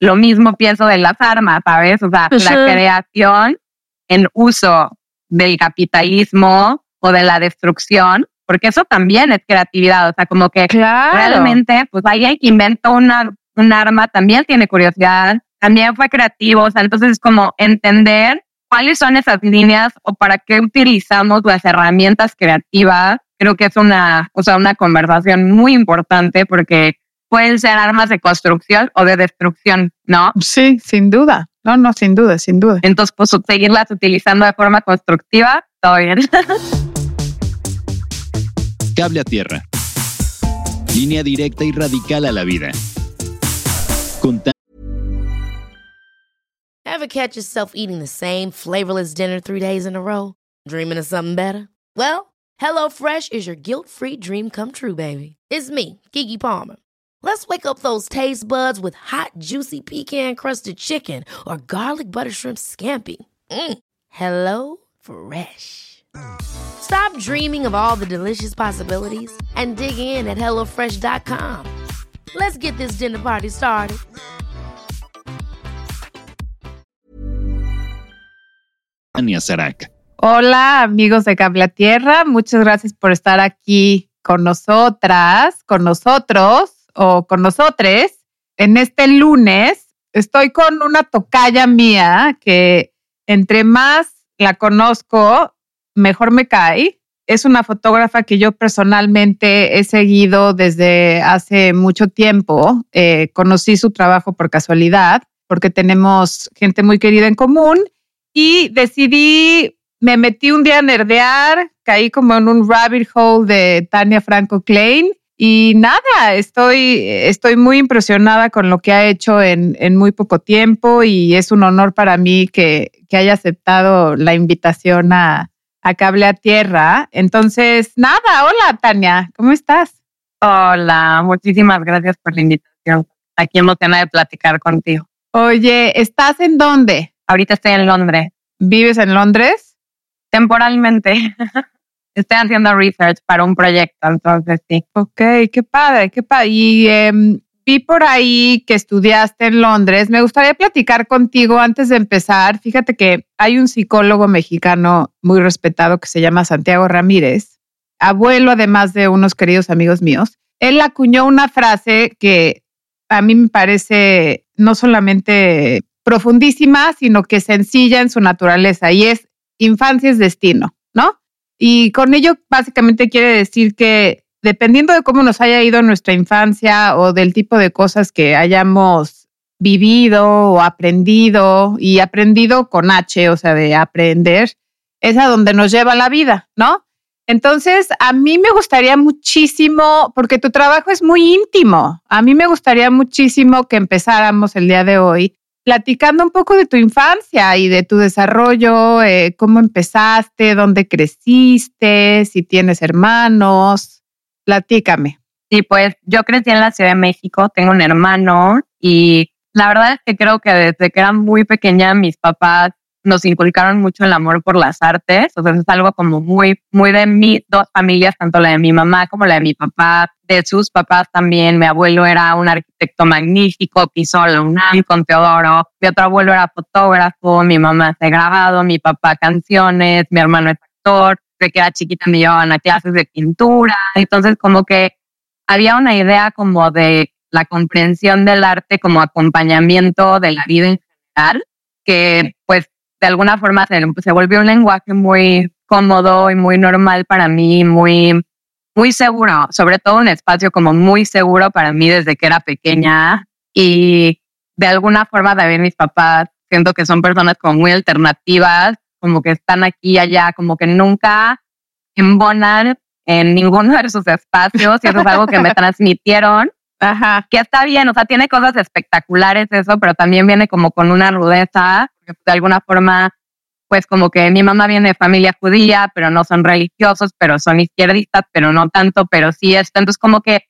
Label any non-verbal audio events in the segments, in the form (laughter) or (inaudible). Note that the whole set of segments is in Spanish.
lo mismo pienso de las armas, ¿sabes? O sea, la creación en uso del capitalismo o de la destrucción, porque eso también es creatividad, o sea, como que realmente, pues alguien que inventó una, un arma también tiene curiosidad, también fue creativo, o sea, entonces es como entender cuáles son esas líneas o para qué utilizamos las herramientas creativas. Creo que es una, o sea, una conversación muy importante porque pueden ser armas de construcción o de destrucción, ¿no? Sí, sin duda. No, no, sin duda, sin duda. Entonces, pues seguirlas utilizando de forma constructiva, todo bien. (laughs) Cable a tierra. Línea directa y radical a la vida. Ever catch yourself eating the same flavorless dinner three days in a row? Dreaming of something better? Well, HelloFresh is your guilt-free dream come true, baby. It's me, Kiki Palmer. Let's wake up those taste buds with hot, juicy pecan crusted chicken or garlic butter shrimp scampi. Mm. Hello Fresh. Stop dreaming of all the delicious possibilities and dig in at HelloFresh.com. Let's get this dinner party started. Ania Sarac. Hola, amigos de Cable Tierra. Muchas gracias por estar aquí con nosotras, con nosotros o con nosotros en este lunes. Estoy con una tocaya mía que entre más la conozco, mejor me cae. Es una fotógrafa que yo personalmente he seguido desde hace mucho tiempo. Eh, conocí su trabajo por casualidad, porque tenemos gente muy querida en común y decidí, me metí un día a nerdear, caí como en un rabbit hole de Tania Franco Klein y nada, estoy, estoy muy impresionada con lo que ha hecho en, en muy poco tiempo y es un honor para mí que, que haya aceptado la invitación a, a Cable a Tierra. Entonces, nada, hola Tania, ¿cómo estás? Hola, muchísimas gracias por la invitación. Aquí emocionada de platicar contigo. Oye, ¿estás en dónde? Ahorita estoy en Londres. ¿Vives en Londres? Temporalmente. (laughs) estoy haciendo research para un proyecto, entonces sí. Ok, qué padre, qué padre. Y em, vi por ahí que estudiaste en Londres. Me gustaría platicar contigo antes de empezar. Fíjate que hay un psicólogo mexicano muy respetado que se llama Santiago Ramírez, abuelo además de unos queridos amigos míos. Él acuñó una frase que a mí me parece no solamente profundísima, sino que sencilla en su naturaleza y es infancia es destino, ¿no? Y con ello básicamente quiere decir que dependiendo de cómo nos haya ido nuestra infancia o del tipo de cosas que hayamos vivido o aprendido y aprendido con H, o sea, de aprender, es a donde nos lleva la vida, ¿no? Entonces, a mí me gustaría muchísimo, porque tu trabajo es muy íntimo, a mí me gustaría muchísimo que empezáramos el día de hoy platicando un poco de tu infancia y de tu desarrollo, eh, cómo empezaste, dónde creciste, si tienes hermanos. Platícame. Sí, pues yo crecí en la Ciudad de México, tengo un hermano y la verdad es que creo que desde que era muy pequeña mis papás nos inculcaron mucho el amor por las artes, o sea, es algo como muy, muy de mis dos familias, tanto la de mi mamá como la de mi papá, de sus papás también. Mi abuelo era un arquitecto magnífico, pisó la UNAM con Teodoro. Mi otro abuelo era fotógrafo, mi mamá se grabado, mi papá canciones, mi hermano es actor. De que era chiquita me llevaban a clases de pintura. Entonces, como que había una idea como de la comprensión del arte como acompañamiento de la vida en general, que pues de alguna forma se, se volvió un lenguaje muy cómodo y muy normal para mí, muy muy seguro, sobre todo un espacio como muy seguro para mí desde que era pequeña y de alguna forma también mis papás siento que son personas como muy alternativas, como que están aquí y allá, como que nunca embonan en ninguno de sus espacios y eso es algo que me (laughs) transmitieron. Ajá. Que está bien, o sea, tiene cosas espectaculares eso, pero también viene como con una rudeza, porque de alguna forma pues como que mi mamá viene de familia judía, pero no son religiosos, pero son izquierdistas, pero no tanto, pero sí esto. Entonces como que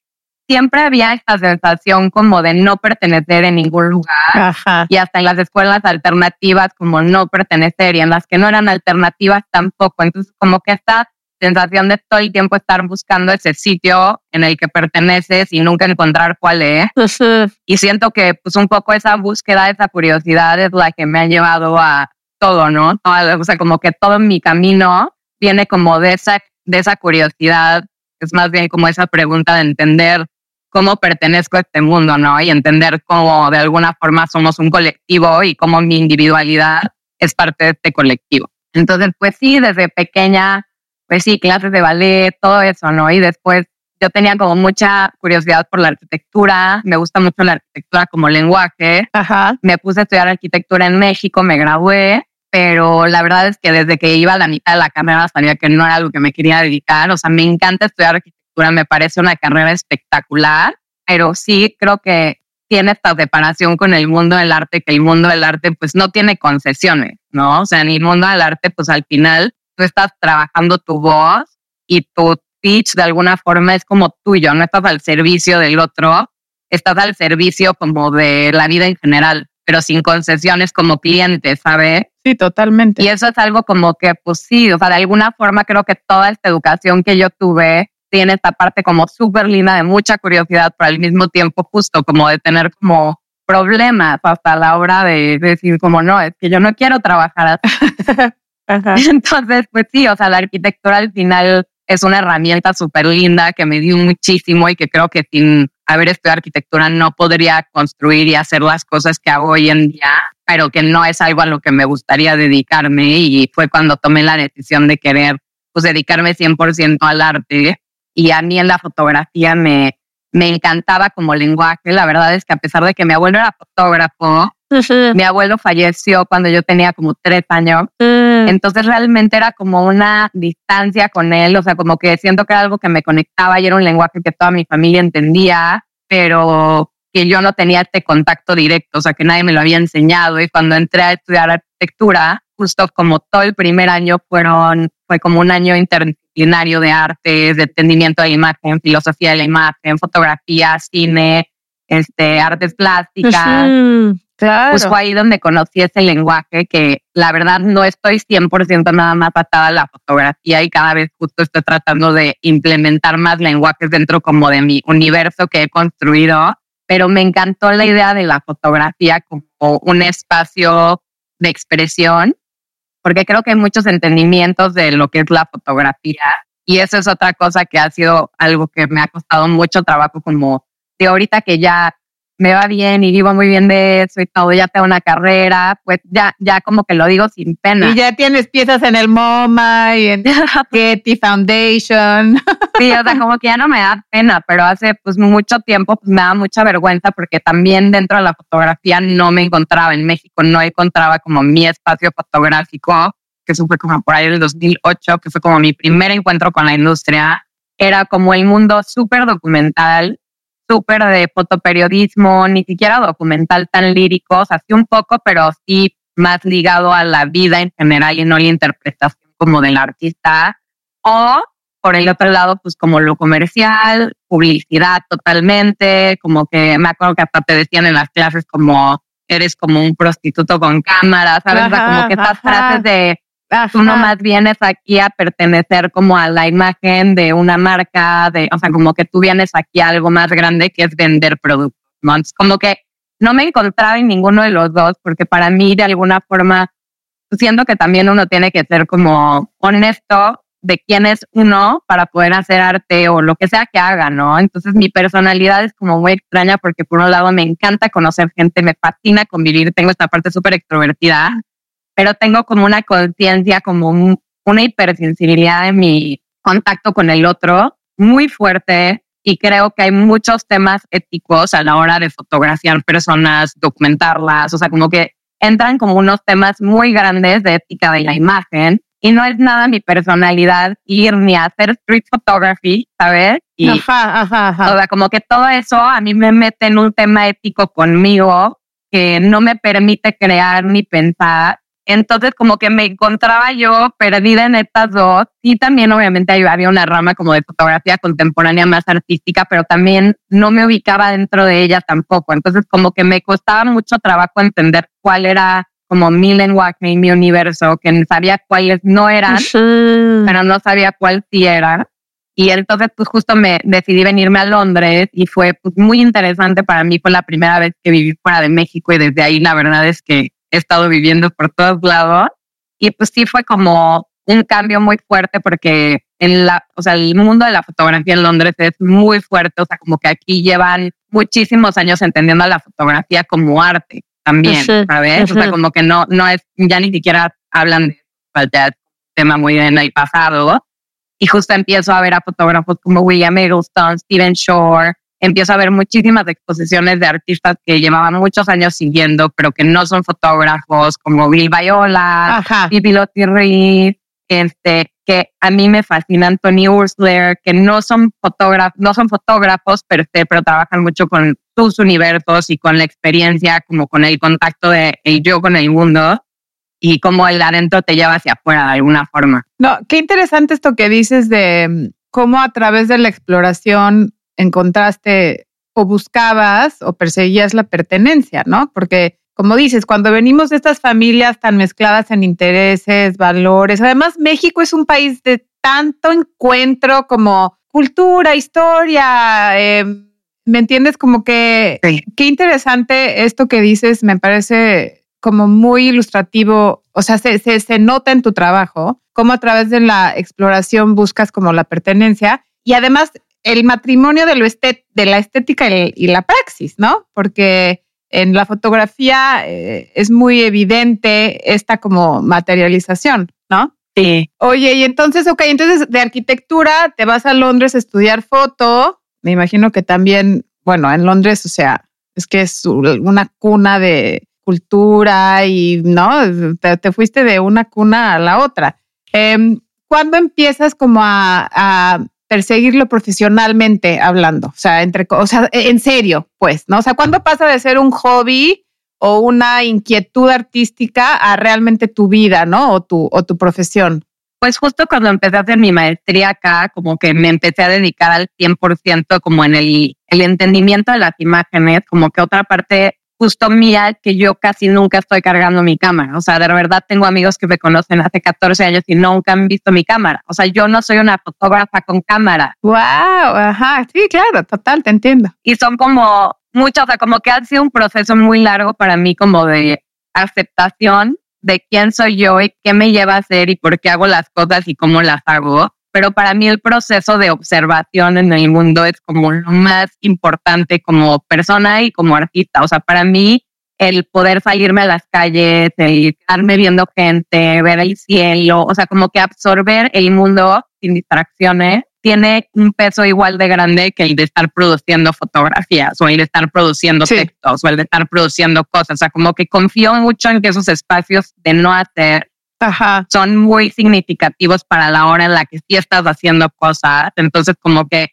siempre había esta sensación como de no pertenecer en ningún lugar y hasta en las escuelas alternativas como no pertenecer y en las que no eran alternativas tampoco. Entonces como que esta sensación de todo el tiempo estar buscando ese sitio en el que perteneces y nunca encontrar cuál es. (laughs) y siento que pues un poco esa búsqueda, esa curiosidad es la que me ha llevado a todo, ¿no? O sea, como que todo mi camino viene como de esa, de esa curiosidad, es más bien como esa pregunta de entender cómo pertenezco a este mundo, ¿no? Y entender cómo de alguna forma somos un colectivo y cómo mi individualidad es parte de este colectivo. Entonces, pues sí, desde pequeña, pues sí, clases de ballet, todo eso, ¿no? Y después yo tenía como mucha curiosidad por la arquitectura, me gusta mucho la arquitectura como lenguaje. Ajá. Me puse a estudiar arquitectura en México, me gradué, pero la verdad es que desde que iba a la mitad de la carrera sabía que no era algo que me quería dedicar. O sea, me encanta estudiar arquitectura, me parece una carrera espectacular, pero sí creo que tiene esta separación con el mundo del arte, que el mundo del arte pues no tiene concesiones, ¿no? O sea, en el mundo del arte pues al final tú estás trabajando tu voz y tu pitch de alguna forma es como tuyo, no estás al servicio del otro, estás al servicio como de la vida en general, pero sin concesiones como cliente, ¿sabes? Sí, totalmente. Y eso es algo como que, pues sí, o sea, de alguna forma creo que toda esta educación que yo tuve tiene esta parte como súper linda de mucha curiosidad, pero al mismo tiempo justo como de tener como problemas hasta la hora de, decir como no, es que yo no quiero trabajar así. (laughs) (laughs) Entonces, pues sí, o sea, la arquitectura al final es una herramienta súper linda que me dio muchísimo y que creo que sin haber estudiado arquitectura no podría construir y hacer las cosas que hago hoy en día, pero que no es algo a lo que me gustaría dedicarme. Y fue cuando tomé la decisión de querer pues dedicarme 100% al arte. Y a mí en la fotografía me, me encantaba como lenguaje. La verdad es que a pesar de que mi abuelo era fotógrafo, mi abuelo falleció cuando yo tenía como tres años. Mm. Entonces realmente era como una distancia con él, o sea, como que siento que era algo que me conectaba y era un lenguaje que toda mi familia entendía, pero que yo no tenía este contacto directo, o sea, que nadie me lo había enseñado. Y cuando entré a estudiar arquitectura, justo como todo el primer año fueron, fue como un año interdisciplinario de artes, de entendimiento de la imagen, filosofía de la imagen, fotografía, cine, este, artes plásticas. Claro. Pues fue ahí donde conocí ese lenguaje que la verdad no estoy 100% nada más atada a la fotografía y cada vez justo estoy tratando de implementar más lenguajes dentro como de mi universo que he construido, pero me encantó la idea de la fotografía como un espacio de expresión, porque creo que hay muchos entendimientos de lo que es la fotografía y eso es otra cosa que ha sido algo que me ha costado mucho trabajo como de ahorita que ya me va bien y vivo muy bien de eso y todo, ya tengo una carrera, pues ya, ya como que lo digo sin pena. Y ya tienes piezas en el MoMA y en (laughs) Getty Foundation. Sí, o sea, como que ya no me da pena, pero hace pues mucho tiempo pues me da mucha vergüenza porque también dentro de la fotografía no me encontraba en México, no encontraba como mi espacio fotográfico, que eso fue como por ahí del 2008, que fue como mi primer encuentro con la industria. Era como el mundo súper documental, súper de fotoperiodismo, ni siquiera documental tan lírico, o sea, sí un poco, pero sí más ligado a la vida en general y no la interpretación como del artista. O por el otro lado, pues como lo comercial, publicidad totalmente, como que me acuerdo que hasta te decían en las clases como eres como un prostituto con cámara, ¿sabes? O sea, Ajá, como que estas ajá. frases de tú Ajá. más vienes aquí a pertenecer como a la imagen de una marca, de, o sea, como que tú vienes aquí a algo más grande que es vender productos, ¿no? Como que no me encontraba en ninguno de los dos, porque para mí, de alguna forma, siento que también uno tiene que ser como honesto de quién es uno para poder hacer arte o lo que sea que haga, ¿no? Entonces mi personalidad es como muy extraña porque por un lado me encanta conocer gente, me fascina convivir, tengo esta parte súper extrovertida, pero tengo como una conciencia, como un- una hipersensibilidad en mi contacto con el otro muy fuerte y creo que hay muchos temas éticos a la hora de fotografiar personas, documentarlas, o sea, como que entran como unos temas muy grandes de ética de la imagen y no es nada mi personalidad ir ni a hacer street photography, ¿sabes? Y, Ajá, ajá, ajá. o sea, como que todo eso a mí me mete en un tema ético conmigo que no me permite crear ni pensar. Entonces, como que me encontraba yo perdida en estas dos. Y también, obviamente, había una rama como de fotografía contemporánea más artística, pero también no me ubicaba dentro de ella tampoco. Entonces, como que me costaba mucho trabajo entender cuál era como mil lenguajes en mi universo que sabía cuáles no eran, pero no sabía cuál sí era. Y entonces pues justo me decidí venirme a Londres y fue pues, muy interesante para mí. Fue la primera vez que viví fuera de México y desde ahí la verdad es que he estado viviendo por todos lados. Y pues sí fue como un cambio muy fuerte porque en la, o sea, el mundo de la fotografía en Londres es muy fuerte, o sea, como que aquí llevan muchísimos años entendiendo la fotografía como arte también, ¿sabes? O sea, como que no, no es, ya ni siquiera hablan de falta tema muy en el pasado. Y justo empiezo a ver a fotógrafos como William Eggleston, Steven Shore, empiezo a ver muchísimas exposiciones de artistas que llevaban muchos años siguiendo, pero que no son fotógrafos, como Bill Viola, Bibi Reed, este, que a mí me fascinan Tony Ursler, que no son no son fotógrafos, pero, este, pero trabajan mucho con sus universos y con la experiencia, como con el contacto de el yo con el mundo y cómo el adentro te lleva hacia afuera de alguna forma. No, qué interesante esto que dices de mm, cómo a través de la exploración encontraste o buscabas o perseguías la pertenencia, ¿no? Porque como dices, cuando venimos de estas familias tan mezcladas en intereses, valores, además México es un país de tanto encuentro como cultura, historia, eh, ¿me entiendes? Como que qué interesante esto que dices, me parece como muy ilustrativo, o sea, se, se, nota en tu trabajo, cómo a través de la exploración buscas como la pertenencia y además el matrimonio de, lo de la estética y la praxis, ¿no? Porque en la fotografía eh, es muy evidente esta como materialización, ¿no? Sí. Oye, y entonces, ok, entonces de arquitectura te vas a Londres a estudiar foto. Me imagino que también, bueno, en Londres, o sea, es que es una cuna de cultura y, ¿no? Te, fuiste de una cuna a la otra. Eh, ¿Cuándo empiezas como a perseguirlo profesionalmente hablando, o sea, entre, o sea, en serio, pues, ¿no? O sea, ¿cuándo pasa de ser un hobby o una inquietud artística a realmente tu vida, ¿no? O tu, o tu profesión. Pues justo cuando empecé a hacer mi maestría acá, como que me empecé a dedicar al 100% como en el, el entendimiento de las imágenes, como que otra parte justo mía que yo casi nunca estoy cargando mi cámara. O sea, de verdad tengo amigos que me conocen hace 14 años y nunca han visto mi cámara. O sea, yo no soy una fotógrafa con cámara. Wow, ajá, sí, claro, total, te entiendo. Y son como muchos, o sea, como que ha sido un proceso muy largo para mí como de aceptación de quién soy yo y qué me lleva a hacer y por qué hago las cosas y cómo las hago pero para mí el proceso de observación en el mundo es como lo más importante como persona y como artista. O sea, para mí el poder salirme a las calles, el quedarme viendo gente, ver el cielo, o sea, como que absorber el mundo sin distracciones tiene un peso igual de grande que el de estar produciendo fotografías o el de estar produciendo textos o el de estar produciendo cosas. O sea, como que confío mucho en que esos espacios de no hacer Ajá. son muy significativos para la hora en la que sí estás haciendo cosas. Entonces, como que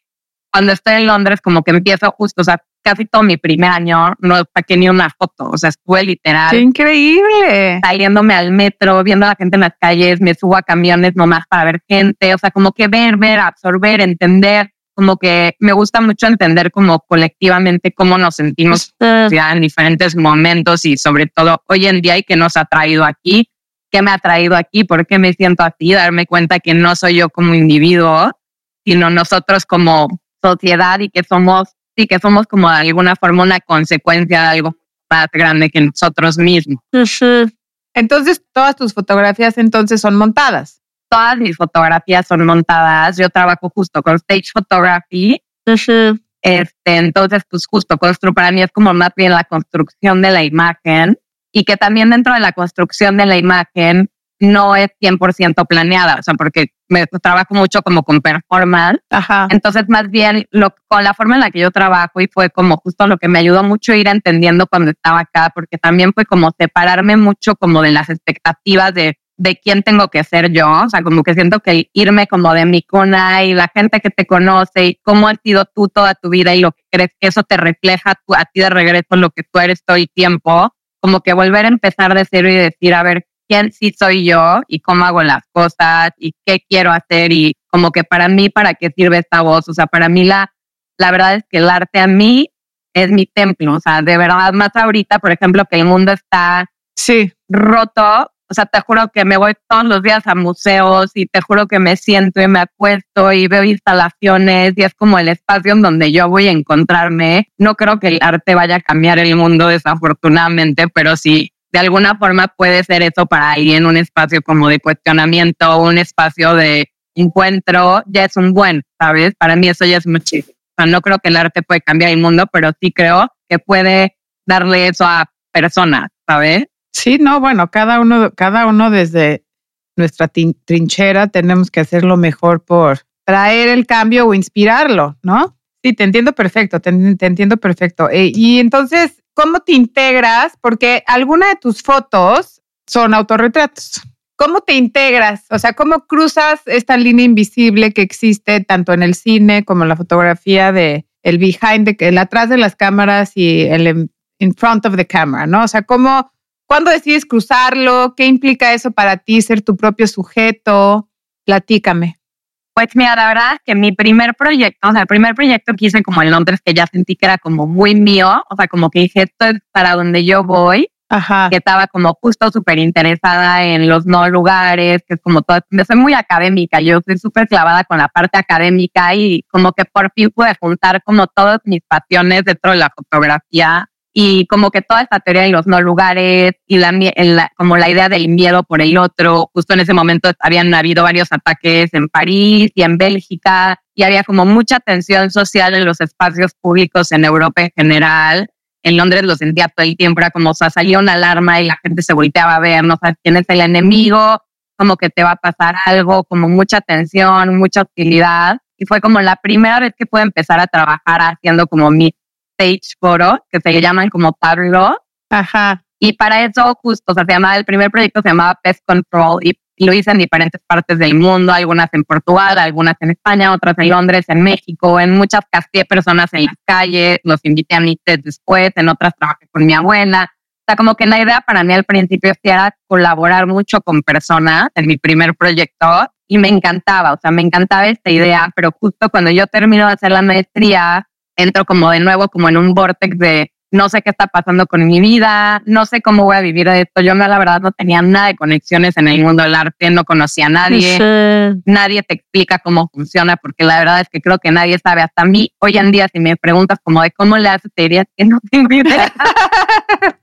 cuando estoy en Londres, como que empiezo justo, o sea, casi todo mi primer año no saqué ni una foto, o sea, estuve literal. ¡Qué increíble! Saliéndome al metro, viendo a la gente en las calles, me subo a camiones nomás para ver gente, o sea, como que ver, ver, absorber, entender, como que me gusta mucho entender como colectivamente cómo nos sentimos ya en diferentes momentos y sobre todo hoy en día y que nos ha traído aquí qué me ha traído aquí, por qué me siento así, darme cuenta que no soy yo como individuo, sino nosotros como sociedad y que somos, sí, que somos como de alguna forma una consecuencia de algo más grande que nosotros mismos. Entonces, todas tus fotografías entonces son montadas. Todas mis fotografías son montadas. Yo trabajo justo con stage photography. Este, entonces, pues justo construir para mí es como más bien la construcción de la imagen y que también dentro de la construcción de la imagen no es 100% planeada, o sea, porque me trabajo mucho como con performance. Ajá. Entonces, más bien, lo, con la forma en la que yo trabajo y fue como justo lo que me ayudó mucho a ir entendiendo cuando estaba acá, porque también fue como separarme mucho como de las expectativas de, de quién tengo que ser yo, o sea, como que siento que irme como de mi cuna y la gente que te conoce y cómo has sido tú toda tu vida y lo que crees que eso te refleja a ti de regreso lo que tú eres todo el tiempo como que volver a empezar de cero y decir, a ver, quién sí soy yo y cómo hago las cosas y qué quiero hacer y como que para mí, para qué sirve esta voz. O sea, para mí la, la verdad es que el arte a mí es mi templo. O sea, de verdad, más ahorita, por ejemplo, que el mundo está Sí. roto. O sea, te juro que me voy todos los días a museos y te juro que me siento y me acuesto y veo instalaciones y es como el espacio en donde yo voy a encontrarme. No creo que el arte vaya a cambiar el mundo desafortunadamente, pero sí, de alguna forma puede ser eso para alguien, un espacio como de cuestionamiento, un espacio de encuentro, ya es un buen, ¿sabes? Para mí eso ya es muchísimo. O sea, no creo que el arte puede cambiar el mundo, pero sí creo que puede darle eso a personas, ¿sabes? Sí, no, bueno, cada uno, cada uno desde nuestra trinchera tenemos que hacer lo mejor por traer el cambio o inspirarlo, ¿no? Sí, te entiendo perfecto, te, entiendo perfecto. Eh, y entonces, ¿cómo te integras? Porque alguna de tus fotos son autorretratos. ¿Cómo te integras? O sea, ¿cómo cruzas esta línea invisible que existe tanto en el cine como en la fotografía de el behind, de, el atrás de las cámaras y el in front of the camera, ¿no? O sea, ¿cómo ¿Cuándo decides cruzarlo? ¿Qué implica eso para ti, ser tu propio sujeto? Platícame. Pues mira, la verdad es que mi primer proyecto, o sea, el primer proyecto que hice como en Londres, que ya sentí que era como muy mío, o sea, como que dije, esto es para donde yo voy, Ajá. que estaba como justo súper interesada en los no lugares, que es como todo, yo soy muy académica, yo soy súper clavada con la parte académica y como que por fin pude juntar como todas mis pasiones dentro de la fotografía y como que toda esta teoría de los no lugares y la, como la idea del miedo por el otro. Justo en ese momento habían habido varios ataques en París y en Bélgica y había como mucha tensión social en los espacios públicos en Europa en general. En Londres lo sentía todo el tiempo, era como, o sea, salía una alarma y la gente se volteaba a ver, no sabes quién es el enemigo, como que te va a pasar algo, como mucha tensión, mucha hostilidad. Y fue como la primera vez que pude empezar a trabajar haciendo como mi stage photo, que se llaman como tableau. Ajá. Y para eso justo, o sea, se llamaba, el primer proyecto se llamaba Pest Control y lo hice en diferentes partes del mundo, algunas en Portugal, algunas en España, otras en Londres, en México, en muchas casé personas en las calles, los invité a mi TED después, en otras trabajé con mi abuela. O sea, como que la idea para mí al principio era colaborar mucho con personas en mi primer proyecto y me encantaba, o sea, me encantaba esta idea, pero justo cuando yo termino de hacer la maestría, entro como de nuevo como en un vortex de no sé qué está pasando con mi vida, no sé cómo voy a vivir esto. Yo la verdad no tenía nada de conexiones en el mundo del arte, no conocía a nadie, nadie te explica cómo funciona, porque la verdad es que creo que nadie sabe. Hasta a mí, hoy en día, si me preguntas como de cómo le haces, te diría que no tengo idea. (laughs)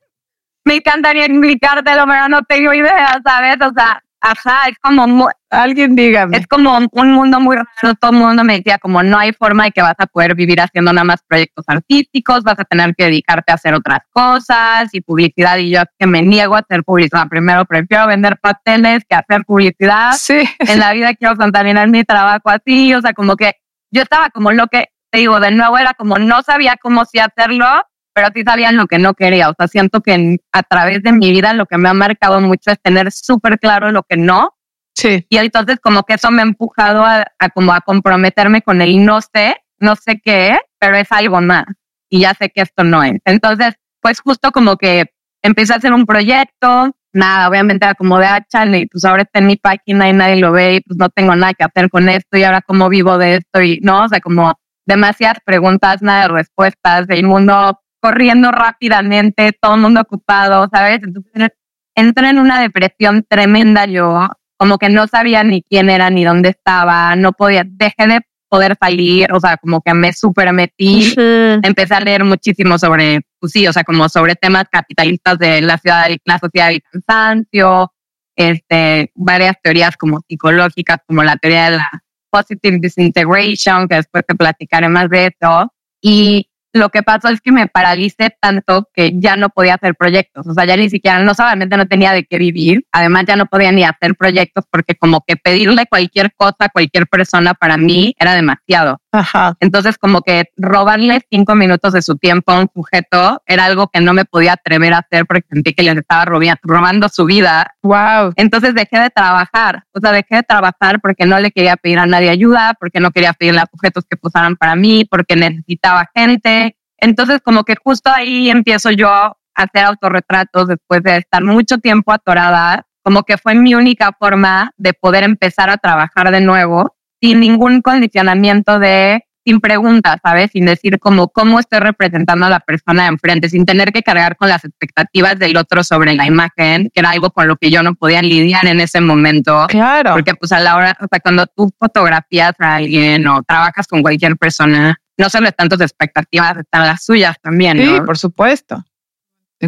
me encantaría explicártelo, pero no tengo idea, ¿sabes? O sea, Ajá, es como, alguien dígame. Es como un mundo muy raro. Todo el mundo me decía como no hay forma de que vas a poder vivir haciendo nada más proyectos artísticos, vas a tener que dedicarte a hacer otras cosas y publicidad. Y yo que me niego a hacer publicidad. Primero prefiero vender pasteles que hacer publicidad. Sí. En la vida quiero contaminar mi trabajo así. O sea, como que yo estaba como lo que te digo, de nuevo era como no sabía cómo sí hacerlo pero sí sabían lo que no quería. O sea, siento que a través de mi vida lo que me ha marcado mucho es tener súper claro lo que no. Sí. Y entonces como que eso me ha empujado a, como a comprometerme con el no sé, no sé qué, pero es algo más. Y ya sé que esto no es. Entonces, pues justo como que empecé a hacer un proyecto, nada, obviamente era como de hacha, y pues ahora está en mi página y nadie lo ve y pues no tengo nada que hacer con esto y ahora cómo vivo de esto y no, o sea, como demasiadas preguntas, nada de respuestas, el mundo corriendo rápidamente, todo el mundo ocupado, ¿sabes? Entonces entré en una depresión tremenda yo, como que no sabía ni quién era ni dónde estaba, no podía, dejé de poder salir, o sea, como que me super metí, empecé a leer muchísimo sobre, pues sí, o sea, como sobre temas capitalistas de la ciudad, la sociedad del cansancio, este, varias teorías como psicológicas, como la teoría de la positive disintegration, que después te platicaré más de eso. Y lo que pasó es que me paralicé tanto que ya no podía hacer proyectos. O sea, ya ni siquiera, no solamente no tenía de qué vivir, además ya no podía ni hacer proyectos porque como que pedirle cualquier cosa a cualquier persona para mí era demasiado. Ajá. Entonces como que robarle cinco minutos de su tiempo a un sujeto era algo que no me podía atrever a hacer porque sentí que les estaba robando su vida. Wow. Entonces dejé de trabajar. O sea, dejé de trabajar porque no le quería pedir a nadie ayuda, porque no quería pedirle a sujetos que posaran para mí, porque necesitaba gente entonces, como que justo ahí empiezo yo a hacer autorretratos después de estar mucho tiempo atorada, como que fue mi única forma de poder empezar a trabajar de nuevo sin ningún condicionamiento de sin preguntas, ¿sabes? Sin decir como cómo estoy representando a la persona de enfrente, sin tener que cargar con las expectativas del otro sobre la imagen, que era algo con lo que yo no podía lidiar en ese momento. Claro. Porque pues a la hora, o sea, cuando tú fotografías a alguien o trabajas con cualquier persona, no solo están tus expectativas, están las suyas también, Sí, ¿no? por supuesto.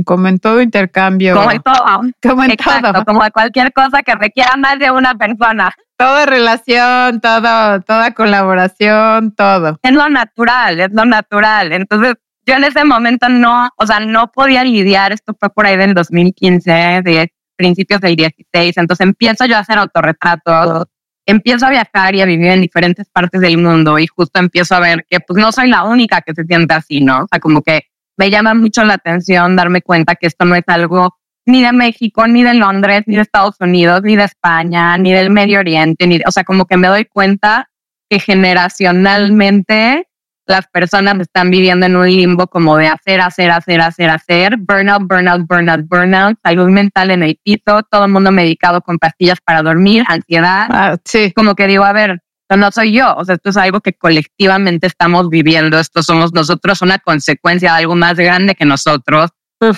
Como en todo intercambio. Como en todo. Como en Exacto, todo. como cualquier cosa que requiera más de una persona. Toda relación, todo, toda colaboración, todo. Es lo natural, es lo natural. Entonces, yo en ese momento no, o sea, no podía lidiar. Esto fue por ahí del 2015, de principios del 16. Entonces empiezo yo a hacer autorretratos, empiezo a viajar y a vivir en diferentes partes del mundo y justo empiezo a ver que pues no soy la única que se siente así, ¿no? O sea, como que me llama mucho la atención darme cuenta que esto no es algo ni de México, ni de Londres, ni de Estados Unidos, ni de España, ni del Medio Oriente, ni, o sea, como que me doy cuenta que generacionalmente las personas están viviendo en un limbo como de hacer, hacer, hacer, hacer, hacer, burnout, burnout, burnout, burnout, salud mental en el piso, todo el mundo medicado con pastillas para dormir, ansiedad. Ah, sí. Como que digo, a ver, no soy yo, o sea, esto es algo que colectivamente estamos viviendo, esto somos nosotros, una consecuencia de algo más grande que nosotros.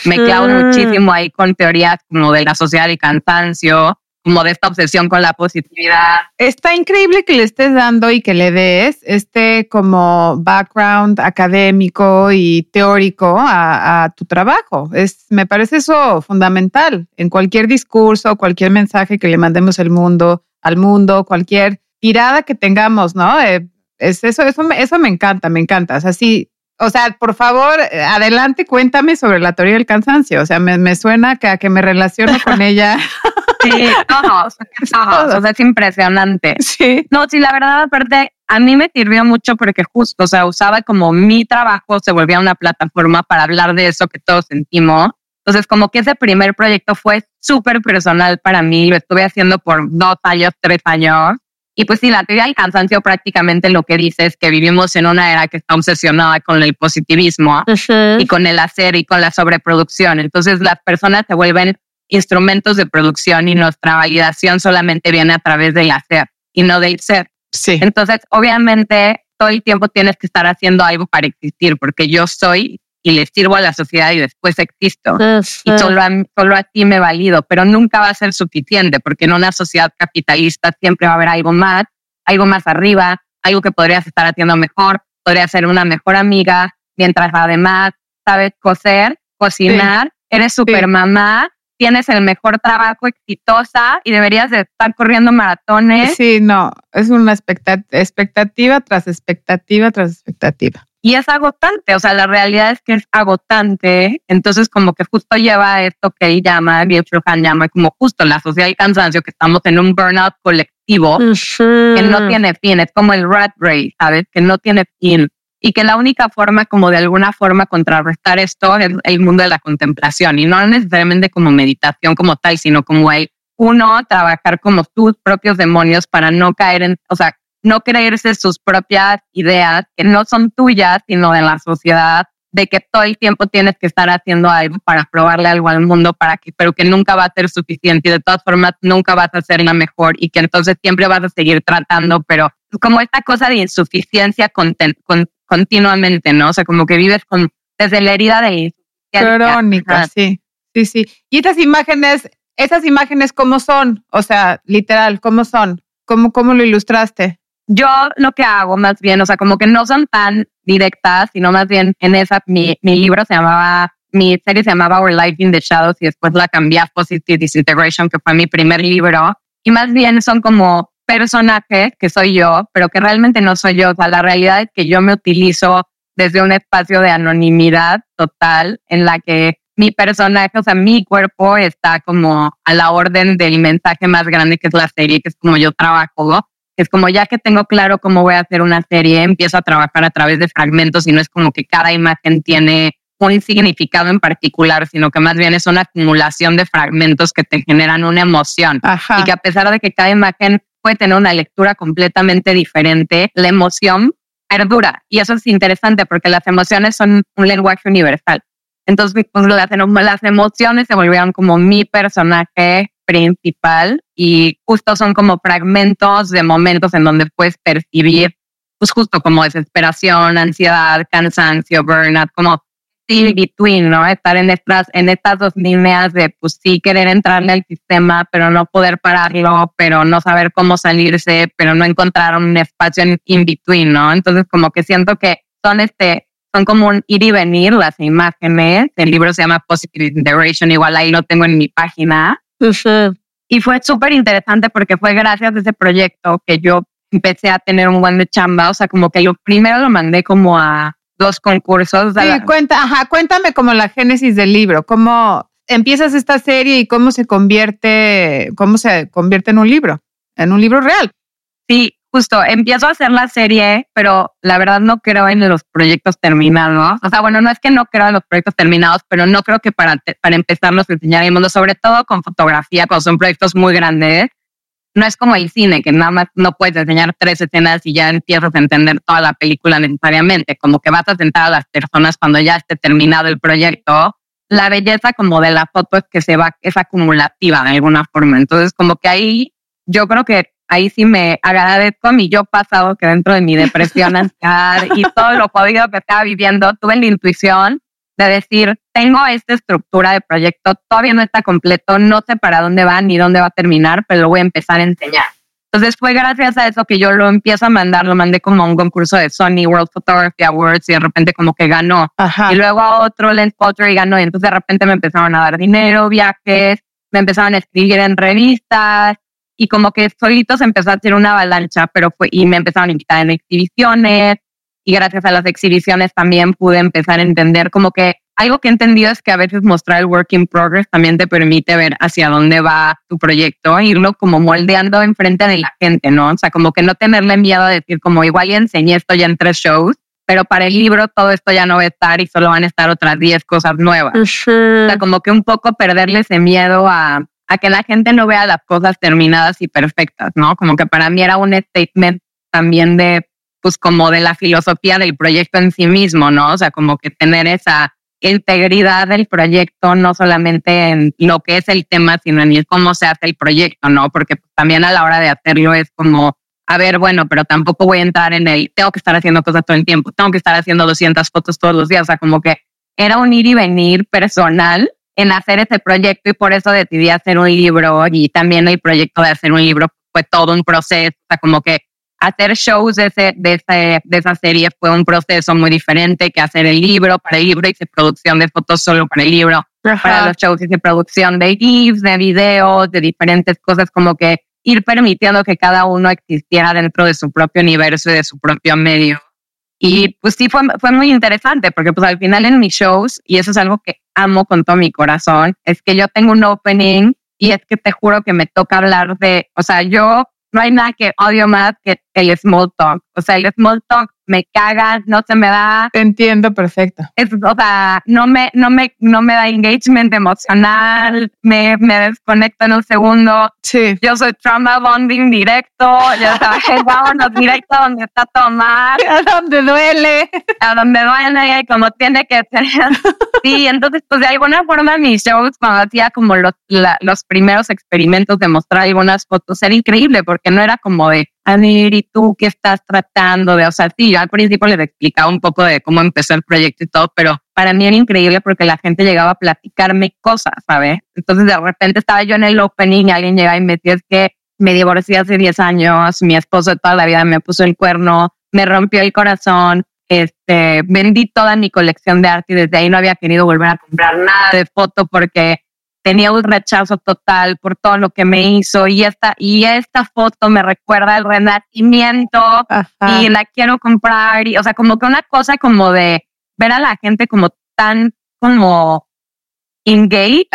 Me clavo muchísimo ahí con teorías como de la sociedad y cansancio, como de esta obsesión con la positividad. Está increíble que le estés dando y que le des este como background académico y teórico a, a tu trabajo. Es, me parece eso fundamental en cualquier discurso, cualquier mensaje que le mandemos al mundo, al mundo, cualquier tirada que tengamos, ¿no? Eh, es eso, eso, eso me encanta, me encanta. O sea, sí, o sea, por favor, adelante, cuéntame sobre la teoría del cansancio. O sea, me, me suena que a que me relaciono con (laughs) ella. Sí, todos, todos, o sea, es impresionante. (laughs) sí. No, sí, la verdad, aparte, a mí me sirvió mucho porque justo, o sea, usaba como mi trabajo se volvía una plataforma para hablar de eso que todos sentimos. Entonces, como que ese primer proyecto fue súper personal para mí, lo estuve haciendo por dos años, tres años. Y pues sí, la teoría del cansancio prácticamente lo que dice es que vivimos en una era que está obsesionada con el positivismo y con el hacer y con la sobreproducción. Entonces las personas se vuelven instrumentos de producción y nuestra validación solamente viene a través del hacer y no del ser. Sí. Entonces, obviamente, todo el tiempo tienes que estar haciendo algo para existir, porque yo soy y le sirvo a la sociedad y después existo. Y solo a, solo a ti me valido, pero nunca va a ser suficiente, porque en una sociedad capitalista siempre va a haber algo más, algo más arriba, algo que podrías estar haciendo mejor, podrías ser una mejor amiga, mientras además sabes coser, cocinar, eres super mamá, tienes el mejor trabajo, exitosa y deberías de estar corriendo maratones. Sí, no, es una expecta- expectativa tras expectativa tras expectativa. Y es agotante, o sea, la realidad es que es agotante, entonces como que justo lleva esto que él llama, Bill Truhan llama como justo la sociedad y cansancio, que estamos en un burnout colectivo que no tiene fin, es como el rat race, ¿sabes? Que no tiene fin. Y que la única forma, como de alguna forma, contrarrestar esto es el mundo de la contemplación. Y no necesariamente como meditación como tal, sino como el uno trabajar como tus propios demonios para no caer en, o sea, no creerse sus propias ideas que no son tuyas, sino de la sociedad, de que todo el tiempo tienes que estar haciendo algo para probarle algo al mundo, para que, pero que nunca va a ser suficiente y de todas formas nunca vas a ser la mejor y que entonces siempre vas a seguir tratando, pero como esta cosa de insuficiencia conten- con- continuamente, ¿no? O sea, como que vives con, desde la herida de insuficiencia. Crónica, sí, sí, sí. Y estas imágenes, esas imágenes, ¿cómo son? O sea, literal, ¿cómo son? ¿Cómo, cómo lo ilustraste? Yo lo que hago más bien, o sea, como que no son tan directas, sino más bien en esa, mi, mi libro se llamaba, mi serie se llamaba Our Life in the Shadows y después la cambié a Positive Disintegration, que fue mi primer libro. Y más bien son como personajes que soy yo, pero que realmente no soy yo. O sea, la realidad es que yo me utilizo desde un espacio de anonimidad total en la que mi personaje, o sea, mi cuerpo está como a la orden del mensaje más grande que es la serie, que es como yo trabajo. Es como ya que tengo claro cómo voy a hacer una serie, empiezo a trabajar a través de fragmentos y no es como que cada imagen tiene un significado en particular, sino que más bien es una acumulación de fragmentos que te generan una emoción Ajá. y que a pesar de que cada imagen puede tener una lectura completamente diferente, la emoción perdura. Y eso es interesante porque las emociones son un lenguaje universal. Entonces, pues, las, las emociones se volvieron como mi personaje principal y justo son como fragmentos de momentos en donde puedes percibir pues justo como desesperación, ansiedad, cansancio, burnout, como in between, ¿no? Estar en estas, en estas dos líneas de, pues sí, querer entrarle al sistema, pero no poder pararlo, pero no saber cómo salirse, pero no encontrar un espacio en in between, ¿no? Entonces, como que siento que son este, son como un ir y venir las imágenes. El libro se llama Positive Integration, igual ahí lo tengo en mi página. Y fue súper interesante porque fue gracias a ese proyecto que yo empecé a tener un buen de chamba. O sea, como que yo primero lo mandé como a dos concursos. Sí, cuenta, ajá, cuéntame como la génesis del libro, cómo empiezas esta serie y cómo se convierte, cómo se convierte en un libro, en un libro real. Sí, justo, empiezo a hacer la serie, pero la verdad no creo en los proyectos terminados. O sea, bueno, no es que no creo en los proyectos terminados, pero no creo que para, para empezar los mundo, sobre todo con fotografía, cuando son proyectos muy grandes, no es como el cine, que nada más no puedes enseñar tres escenas y ya empiezas a entender toda la película necesariamente, como que vas a sentar a las personas cuando ya esté terminado el proyecto. La belleza como de la foto es que se va, es acumulativa de alguna forma. Entonces, como que ahí, yo creo que ahí sí me agradezco a mi yo pasado que dentro de mi depresión, (laughs) ansiedad y todo lo jodido que estaba viviendo, tuve la intuición de decir, tengo esta estructura de proyecto, todavía no está completo, no sé para dónde va ni dónde va a terminar, pero lo voy a empezar a enseñar. Entonces fue gracias a eso que yo lo empiezo a mandar, lo mandé como a un concurso de Sony World Photography Awards y de repente como que ganó. Y luego a otro Lens Potter y ganó. Y entonces de repente me empezaron a dar dinero, viajes, me empezaron a escribir en revistas y como que solito se empezó a hacer una avalancha, pero fue, y me empezaron a invitar en exhibiciones y gracias a las exhibiciones también pude empezar a entender como que algo que he entendido es que a veces mostrar el work in progress también te permite ver hacia dónde va tu proyecto, irlo como moldeando enfrente de la gente, ¿no? O sea, como que no tenerle miedo a decir como igual ya enseñé esto ya en tres shows, pero para el libro todo esto ya no va a estar y solo van a estar otras diez cosas nuevas. O sea, como que un poco perderle ese miedo a, a que la gente no vea las cosas terminadas y perfectas, ¿no? Como que para mí era un statement también de pues como de la filosofía del proyecto en sí mismo, ¿no? O sea, como que tener esa integridad del proyecto, no solamente en lo que es el tema, sino en cómo se hace el proyecto, ¿no? Porque también a la hora de hacerlo es como, a ver, bueno, pero tampoco voy a entrar en el, tengo que estar haciendo cosas todo el tiempo, tengo que estar haciendo 200 fotos todos los días, o sea, como que era un ir y venir personal en hacer ese proyecto y por eso decidí hacer un libro y también el proyecto de hacer un libro fue todo un proceso, o sea, como que hacer shows de, ese, de, ese, de esa serie fue un proceso muy diferente que hacer el libro. Para el libro hice producción de fotos solo para el libro. Para los shows hice producción de GIFs, de videos, de diferentes cosas, como que ir permitiendo que cada uno existiera dentro de su propio universo y de su propio medio. Y pues sí, fue, fue muy interesante porque pues al final en mis shows, y eso es algo que amo con todo mi corazón, es que yo tengo un opening y es que te juro que me toca hablar de, o sea, yo no hay nada que odio más que el small talk. O sea, el small talk me caga, no se me da. Te entiendo perfecto. Es, o sea, no me, no me, no me da engagement emocional, me, me desconecto en un segundo. Sí. Yo soy trauma bonding directo, ya sabes, (laughs) vámonos directo donde está tomar. A donde duele. A donde duele, como tiene que ser. (laughs) Sí, entonces, pues de alguna forma mis shows, cuando hacía como los, los primeros experimentos de mostrar algunas fotos, era increíble porque no era como de a ver, ¿y tú qué estás tratando de? O sea, sí, yo al principio les explicaba un poco de cómo empezó el proyecto y todo, pero para mí era increíble porque la gente llegaba a platicarme cosas, ¿sabes? Entonces de repente estaba yo en el opening y alguien llegaba y me decía, es que me divorcié hace 10 años, mi esposo toda la vida me puso el cuerno, me rompió el corazón, este, vendí toda mi colección de arte y desde ahí no había querido volver a comprar nada de foto porque tenía un rechazo total por todo lo que me hizo y esta, y esta foto me recuerda el renacimiento y la quiero comprar. Y, o sea, como que una cosa como de ver a la gente como tan como engaged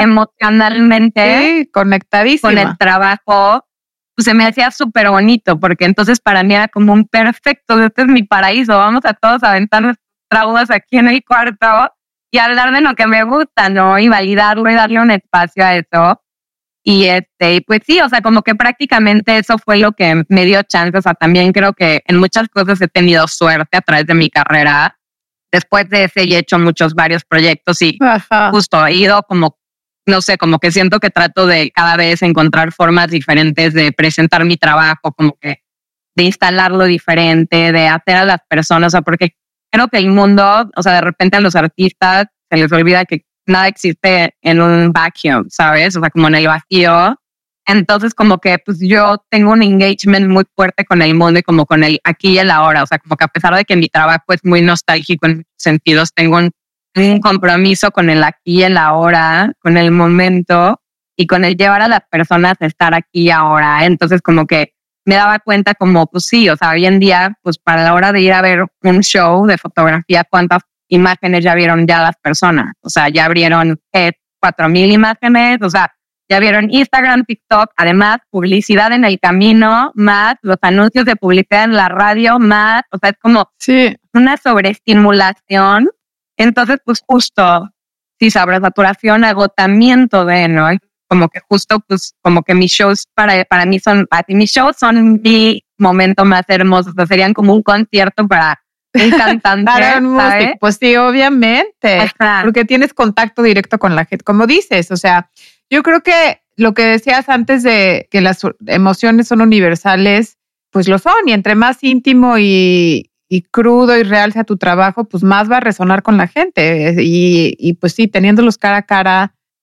emocionalmente conectadísima. con el trabajo, pues se me hacía súper bonito porque entonces para mí era como un perfecto, este es mi paraíso, vamos a todos a aventar nuestros traumas aquí en el cuarto y hablar de lo que me gusta, ¿no? Y validarlo y darle un espacio a eso. Y este, pues sí, o sea, como que prácticamente eso fue lo que me dio chance. O sea, también creo que en muchas cosas he tenido suerte a través de mi carrera. Después de ese he hecho muchos, varios proyectos y justo he ido como, no sé, como que siento que trato de cada vez encontrar formas diferentes de presentar mi trabajo, como que de instalarlo diferente, de hacer a las personas, o sea, porque creo que el mundo, o sea, de repente a los artistas se les olvida que nada existe en un vacuum, ¿sabes? O sea, como en el vacío. Entonces, como que pues yo tengo un engagement muy fuerte con el mundo y como con el aquí y el ahora. O sea, como que a pesar de que mi trabajo es muy nostálgico en sentidos, tengo un, un compromiso con el aquí y el ahora, con el momento y con el llevar a las personas a estar aquí y ahora. Entonces, como que me daba cuenta como, pues sí, o sea, hoy en día, pues para la hora de ir a ver un show de fotografía, ¿cuántas imágenes ya vieron ya las personas? O sea, ya abrieron cuatro mil imágenes, o sea, ya vieron Instagram, TikTok, además publicidad en el camino, más los anuncios de publicidad en la radio, más, o sea, es como sí. una sobreestimulación. Entonces, pues justo, sí, sobresaturación, agotamiento de, ¿no? Como que justo, pues, como que mis shows para, para mí son, para mis shows son mi momento más hermoso, o sea, serían como un concierto para un cantante. (laughs) Músico, pues sí, obviamente, porque tienes contacto directo con la gente, como dices, o sea, yo creo que lo que decías antes de que las emociones son universales, pues lo son, y entre más íntimo y, y crudo y real sea tu trabajo, pues más va a resonar con la gente. Y, y pues sí, teniéndolos cara a cara,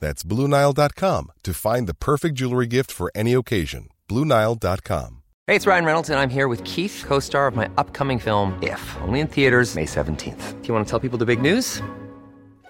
That's BlueNile.com to find the perfect jewelry gift for any occasion. BlueNile.com. Hey, it's Ryan Reynolds, and I'm here with Keith, co star of my upcoming film, If, only in theaters, May 17th. Do you want to tell people the big news?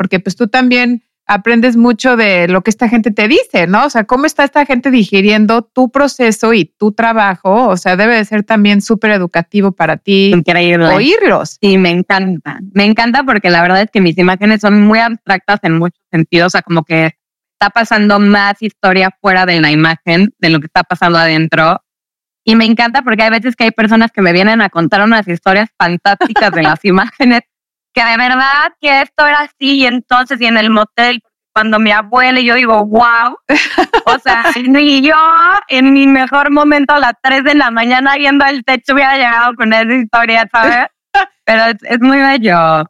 porque pues tú también aprendes mucho de lo que esta gente te dice, ¿no? O sea, cómo está esta gente digiriendo tu proceso y tu trabajo, o sea, debe de ser también súper educativo para ti Increíble. oírlos. Sí, me encanta. Me encanta porque la verdad es que mis imágenes son muy abstractas en muchos sentidos. O sea, como que está pasando más historia fuera de la imagen de lo que está pasando adentro. Y me encanta porque hay veces que hay personas que me vienen a contar unas historias fantásticas de las (laughs) imágenes, que de verdad que esto era así y entonces y en el motel cuando mi abuela y yo digo, wow, o sea, (laughs) y yo en mi mejor momento a las 3 de la mañana viendo el techo hubiera llegado con esa historia, ¿sabes? Pero es, es muy bello.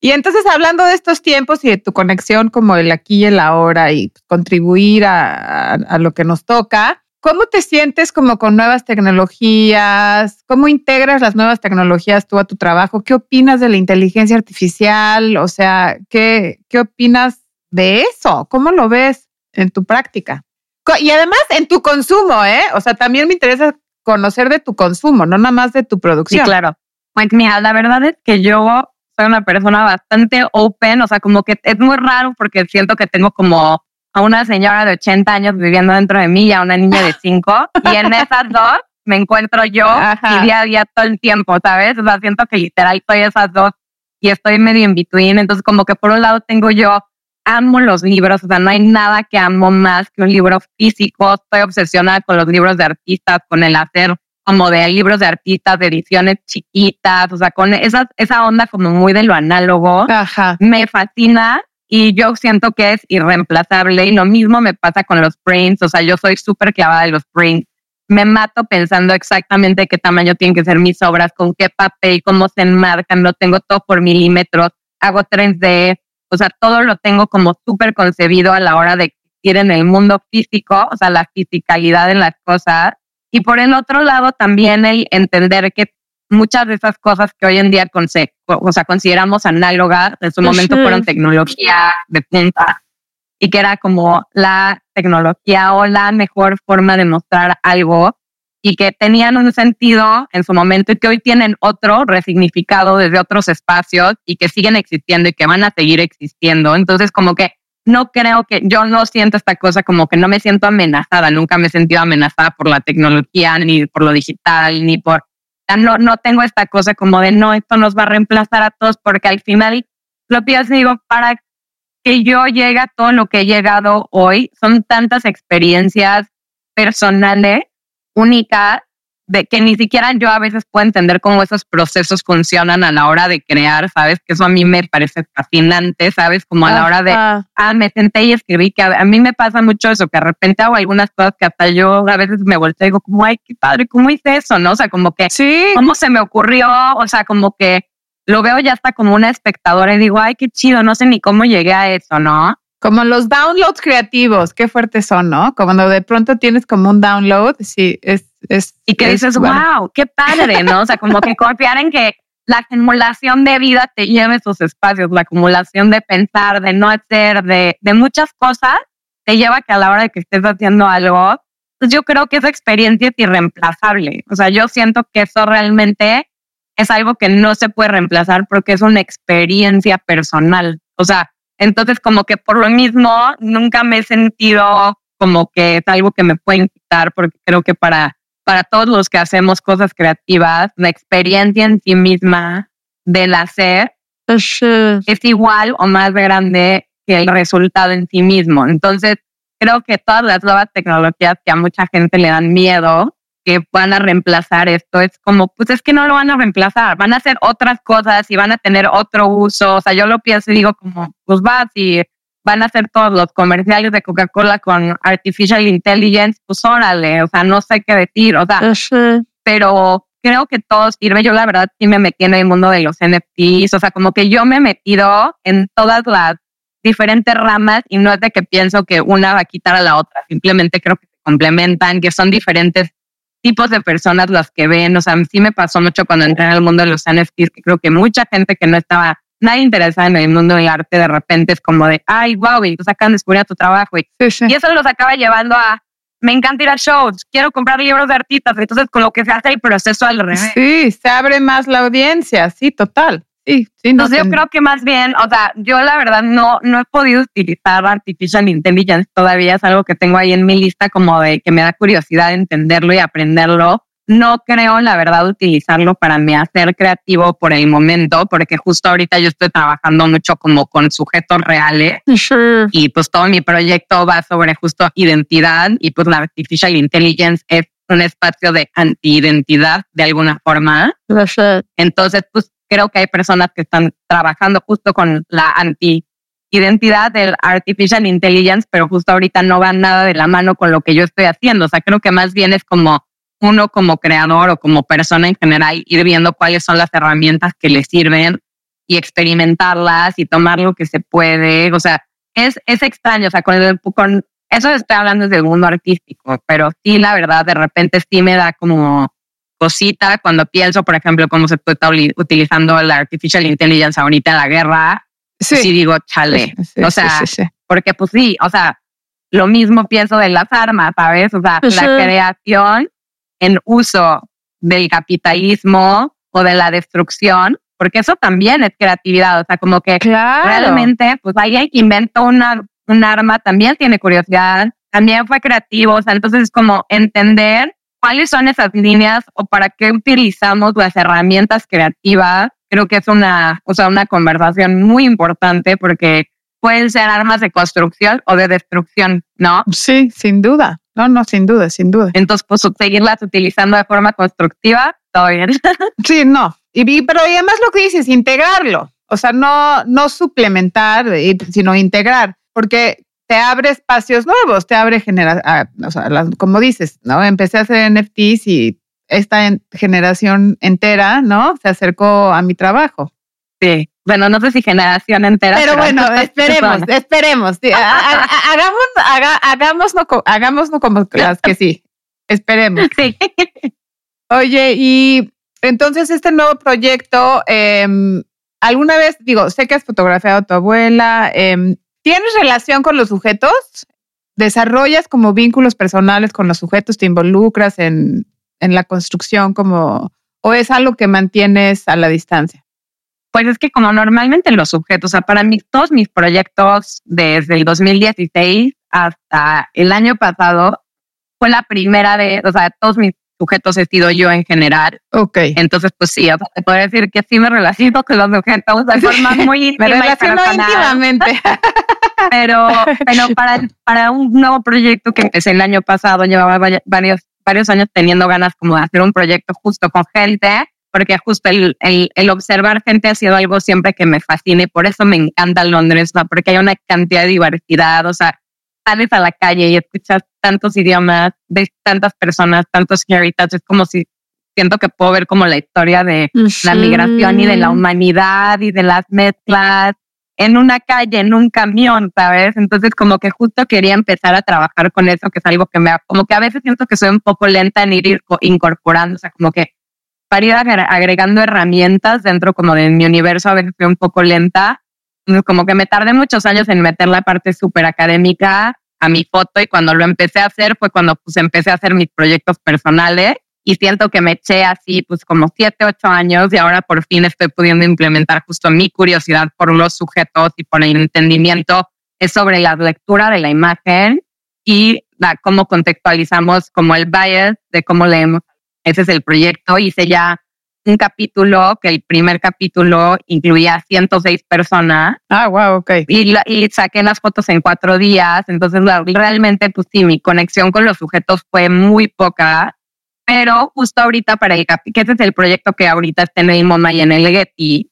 Y entonces, hablando de estos tiempos y de tu conexión como el aquí y el ahora y contribuir a, a, a lo que nos toca, ¿cómo te sientes como con nuevas tecnologías? ¿Cómo integras las nuevas tecnologías tú a tu trabajo? ¿Qué opinas de la inteligencia artificial? O sea, ¿qué, qué opinas de eso? ¿Cómo lo ves en tu práctica? Y además en tu consumo, ¿eh? O sea, también me interesa conocer de tu consumo, no nada más de tu Sí, producción. claro. Pues mira, la verdad es que yo soy una persona bastante open, o sea, como que es muy raro porque siento que tengo como a una señora de 80 años viviendo dentro de mí y a una niña de 5. y en esas dos me encuentro yo Ajá. y día a día todo el tiempo, ¿sabes? O sea, siento que literal soy esas dos y estoy medio in between. Entonces, como que por un lado tengo yo, amo los libros, o sea, no hay nada que amo más que un libro físico. Estoy obsesionada con los libros de artistas, con el hacer como de libros de artistas, de ediciones chiquitas, o sea, con esa, esa onda como muy de lo análogo Ajá. me fascina y yo siento que es irreemplazable y lo mismo me pasa con los prints, o sea, yo soy súper clavada de los prints. Me mato pensando exactamente qué tamaño tienen que ser mis obras, con qué papel, cómo se enmarcan, lo tengo todo por milímetros, hago 3D, o sea, todo lo tengo como súper concebido a la hora de existir en el mundo físico, o sea, la fisicalidad en las cosas. Y por el otro lado, también el entender que muchas de esas cosas que hoy en día o sea, consideramos análogas, en su momento fueron tecnología de punta y que era como la tecnología o la mejor forma de mostrar algo. y que tenían un sentido en su momento y que hoy tienen otro resignificado desde otros espacios y que siguen existiendo y que van a seguir existiendo. Entonces, como que no creo que yo no siento esta cosa como que no me siento amenazada, nunca me he sentido amenazada por la tecnología, ni por lo digital, ni por... No, no tengo esta cosa como de no, esto nos va a reemplazar a todos, porque al final lo pienso digo, para que yo llegue a todo lo que he llegado hoy, son tantas experiencias personales únicas de que ni siquiera yo a veces puedo entender cómo esos procesos funcionan a la hora de crear, ¿sabes? Que eso a mí me parece fascinante, ¿sabes? Como a la hora de, ah, me senté y escribí, que a, mí me pasa mucho eso, que de repente hago algunas cosas que hasta yo a veces me volteo y digo, como, ay, qué padre, ¿cómo hice eso? ¿No? O sea, como que, sí. ¿cómo se me ocurrió? O sea, como que lo veo ya hasta como una espectadora y digo, ay, qué chido, no sé ni cómo llegué a eso, ¿no? Como los downloads creativos, qué fuertes son, ¿no? Como cuando de pronto tienes como un download, sí, es... es y que dices, wow, qué padre, ¿no? O sea, como que confiar en que la acumulación de vida te lleve esos espacios, la acumulación de pensar, de no hacer, de, de muchas cosas, te lleva a que a la hora de que estés haciendo algo, pues yo creo que esa experiencia es irreemplazable. O sea, yo siento que eso realmente es algo que no se puede reemplazar porque es una experiencia personal. O sea, entonces, como que por lo mismo, nunca me he sentido como que es algo que me pueden quitar, porque creo que para, para todos los que hacemos cosas creativas, la experiencia en sí misma del hacer es igual o más grande que el resultado en sí mismo. Entonces, creo que todas las nuevas tecnologías que a mucha gente le dan miedo, que van a reemplazar esto, es como, pues es que no lo van a reemplazar, van a hacer otras cosas y van a tener otro uso. O sea, yo lo pienso y digo como, pues va, si van a hacer todos los comerciales de Coca-Cola con Artificial Intelligence, pues órale, o sea, no sé qué decir, o sea, pero creo que todo sirve. Yo la verdad sí me metí en el mundo de los NFTs, o sea, como que yo me he metido en todas las diferentes ramas y no es de que pienso que una va a quitar a la otra, simplemente creo que se complementan, que son diferentes tipos de personas las que ven. O sea, sí me pasó mucho cuando entré en el mundo de los NFTs, que creo que mucha gente que no estaba nada interesada en el mundo del arte, de repente es como de, ay, wow, y tú de descubrir tu trabajo. Y, y eso los acaba llevando a, me encanta ir a shows, quiero comprar libros de artistas. Entonces, con lo que se hace el proceso al revés. Sí, se abre más la audiencia, sí, total. Sí, sí, no Entonces yo creo que más bien, o sea, yo la verdad no, no he podido utilizar Artificial Intelligence todavía, es algo que tengo ahí en mi lista como de que me da curiosidad entenderlo y aprenderlo. No creo, la verdad, utilizarlo para mi hacer creativo por el momento, porque justo ahorita yo estoy trabajando mucho como con sujetos reales y pues todo mi proyecto va sobre justo identidad y pues la Artificial Intelligence es un espacio de anti-identidad de alguna forma. Entonces, pues creo que hay personas que están trabajando justo con la anti-identidad del artificial intelligence, pero justo ahorita no van nada de la mano con lo que yo estoy haciendo. O sea, creo que más bien es como uno como creador o como persona en general ir viendo cuáles son las herramientas que le sirven y experimentarlas y tomar lo que se puede. O sea, es, es extraño. O sea, con, con eso estoy hablando del mundo artístico, pero sí, la verdad, de repente sí me da como cosita cuando pienso, por ejemplo, cómo se está utilizando la artificial intelligence ahorita en la guerra. Sí, digo, chale. o sea, porque pues sí, o sea, lo mismo pienso de las armas, ¿sabes? O sea, la creación en uso del capitalismo o de la destrucción, porque eso también es creatividad, o sea, como que realmente, pues alguien que inventó una, un arma también tiene curiosidad, también fue creativo, o sea, entonces es como entender cuáles son esas líneas o para qué utilizamos las herramientas creativas. Creo que es una, o sea, una conversación muy importante porque pueden ser armas de construcción o de destrucción, ¿no? Sí, sin duda. No, no, sin duda, sin duda. Entonces, pues seguirlas utilizando de forma constructiva, todo bien. (laughs) sí, no. Y, pero además lo que dices, integrarlo. O sea, no, no suplementar, sino integrar. Porque te abre espacios nuevos, te abre generación, o sea, como dices, ¿no? Empecé a hacer NFTs y esta generación entera, ¿no? Se acercó a mi trabajo. Sí. Bueno, no sé si generación entera. Pero, bueno, esperemos, esperemos. hagamos, hagamos, no como las que sí. Esperemos. (laughs) Sí. Oye, y entonces este nuevo proyecto, em, alguna vez, digo, sé que has fotografiado a tu abuela, eh, ¿Tienes relación con los sujetos? ¿Desarrollas como vínculos personales con los sujetos? ¿Te involucras en en la construcción como, o es algo que mantienes a la distancia? Pues es que como normalmente los sujetos, o sea, para mí todos mis proyectos desde el 2016 hasta el año pasado fue la primera de, o sea, todos mis sujetos he sido yo en general. Ok. Entonces, pues sí, o sea, te puedo decir que sí me relaciono con los sujetos de forma (laughs) muy íntima. Me relaciono íntimamente. (laughs) pero, pero para, para un nuevo proyecto que empecé el año pasado, llevaba varios, varios años teniendo ganas como de hacer un proyecto justo con gente, porque justo el, el, el observar gente ha sido algo siempre que me fascina y por eso me encanta Londres, ¿no? porque hay una cantidad de diversidad, o sea, sales a la calle y escuchas tantos idiomas de tantas personas, tantos heritage, es como si siento que puedo ver como la historia de la migración y de la humanidad y de las mezclas en una calle, en un camión, ¿sabes? Entonces como que justo quería empezar a trabajar con eso, que es algo que me, como que a veces siento que soy un poco lenta en ir inco- incorporando, o sea, como que para ir agre- agregando herramientas dentro como de mi universo, a veces soy un poco lenta. Como que me tardé muchos años en meter la parte súper académica a mi foto y cuando lo empecé a hacer fue cuando pues empecé a hacer mis proyectos personales y siento que me eché así pues como siete, ocho años y ahora por fin estoy pudiendo implementar justo mi curiosidad por los sujetos y por el entendimiento es sobre la lectura de la imagen y la, cómo contextualizamos como el bias de cómo leemos. Ese es el proyecto. Hice ya un capítulo que el primer capítulo incluía 106 personas Ah, wow, ok. y, y saqué las fotos en cuatro días. Entonces, realmente, pues sí, mi conexión con los sujetos fue muy poca. Pero justo ahorita para el capi- que ese es el proyecto que ahorita está en el MoMA y en el Getty.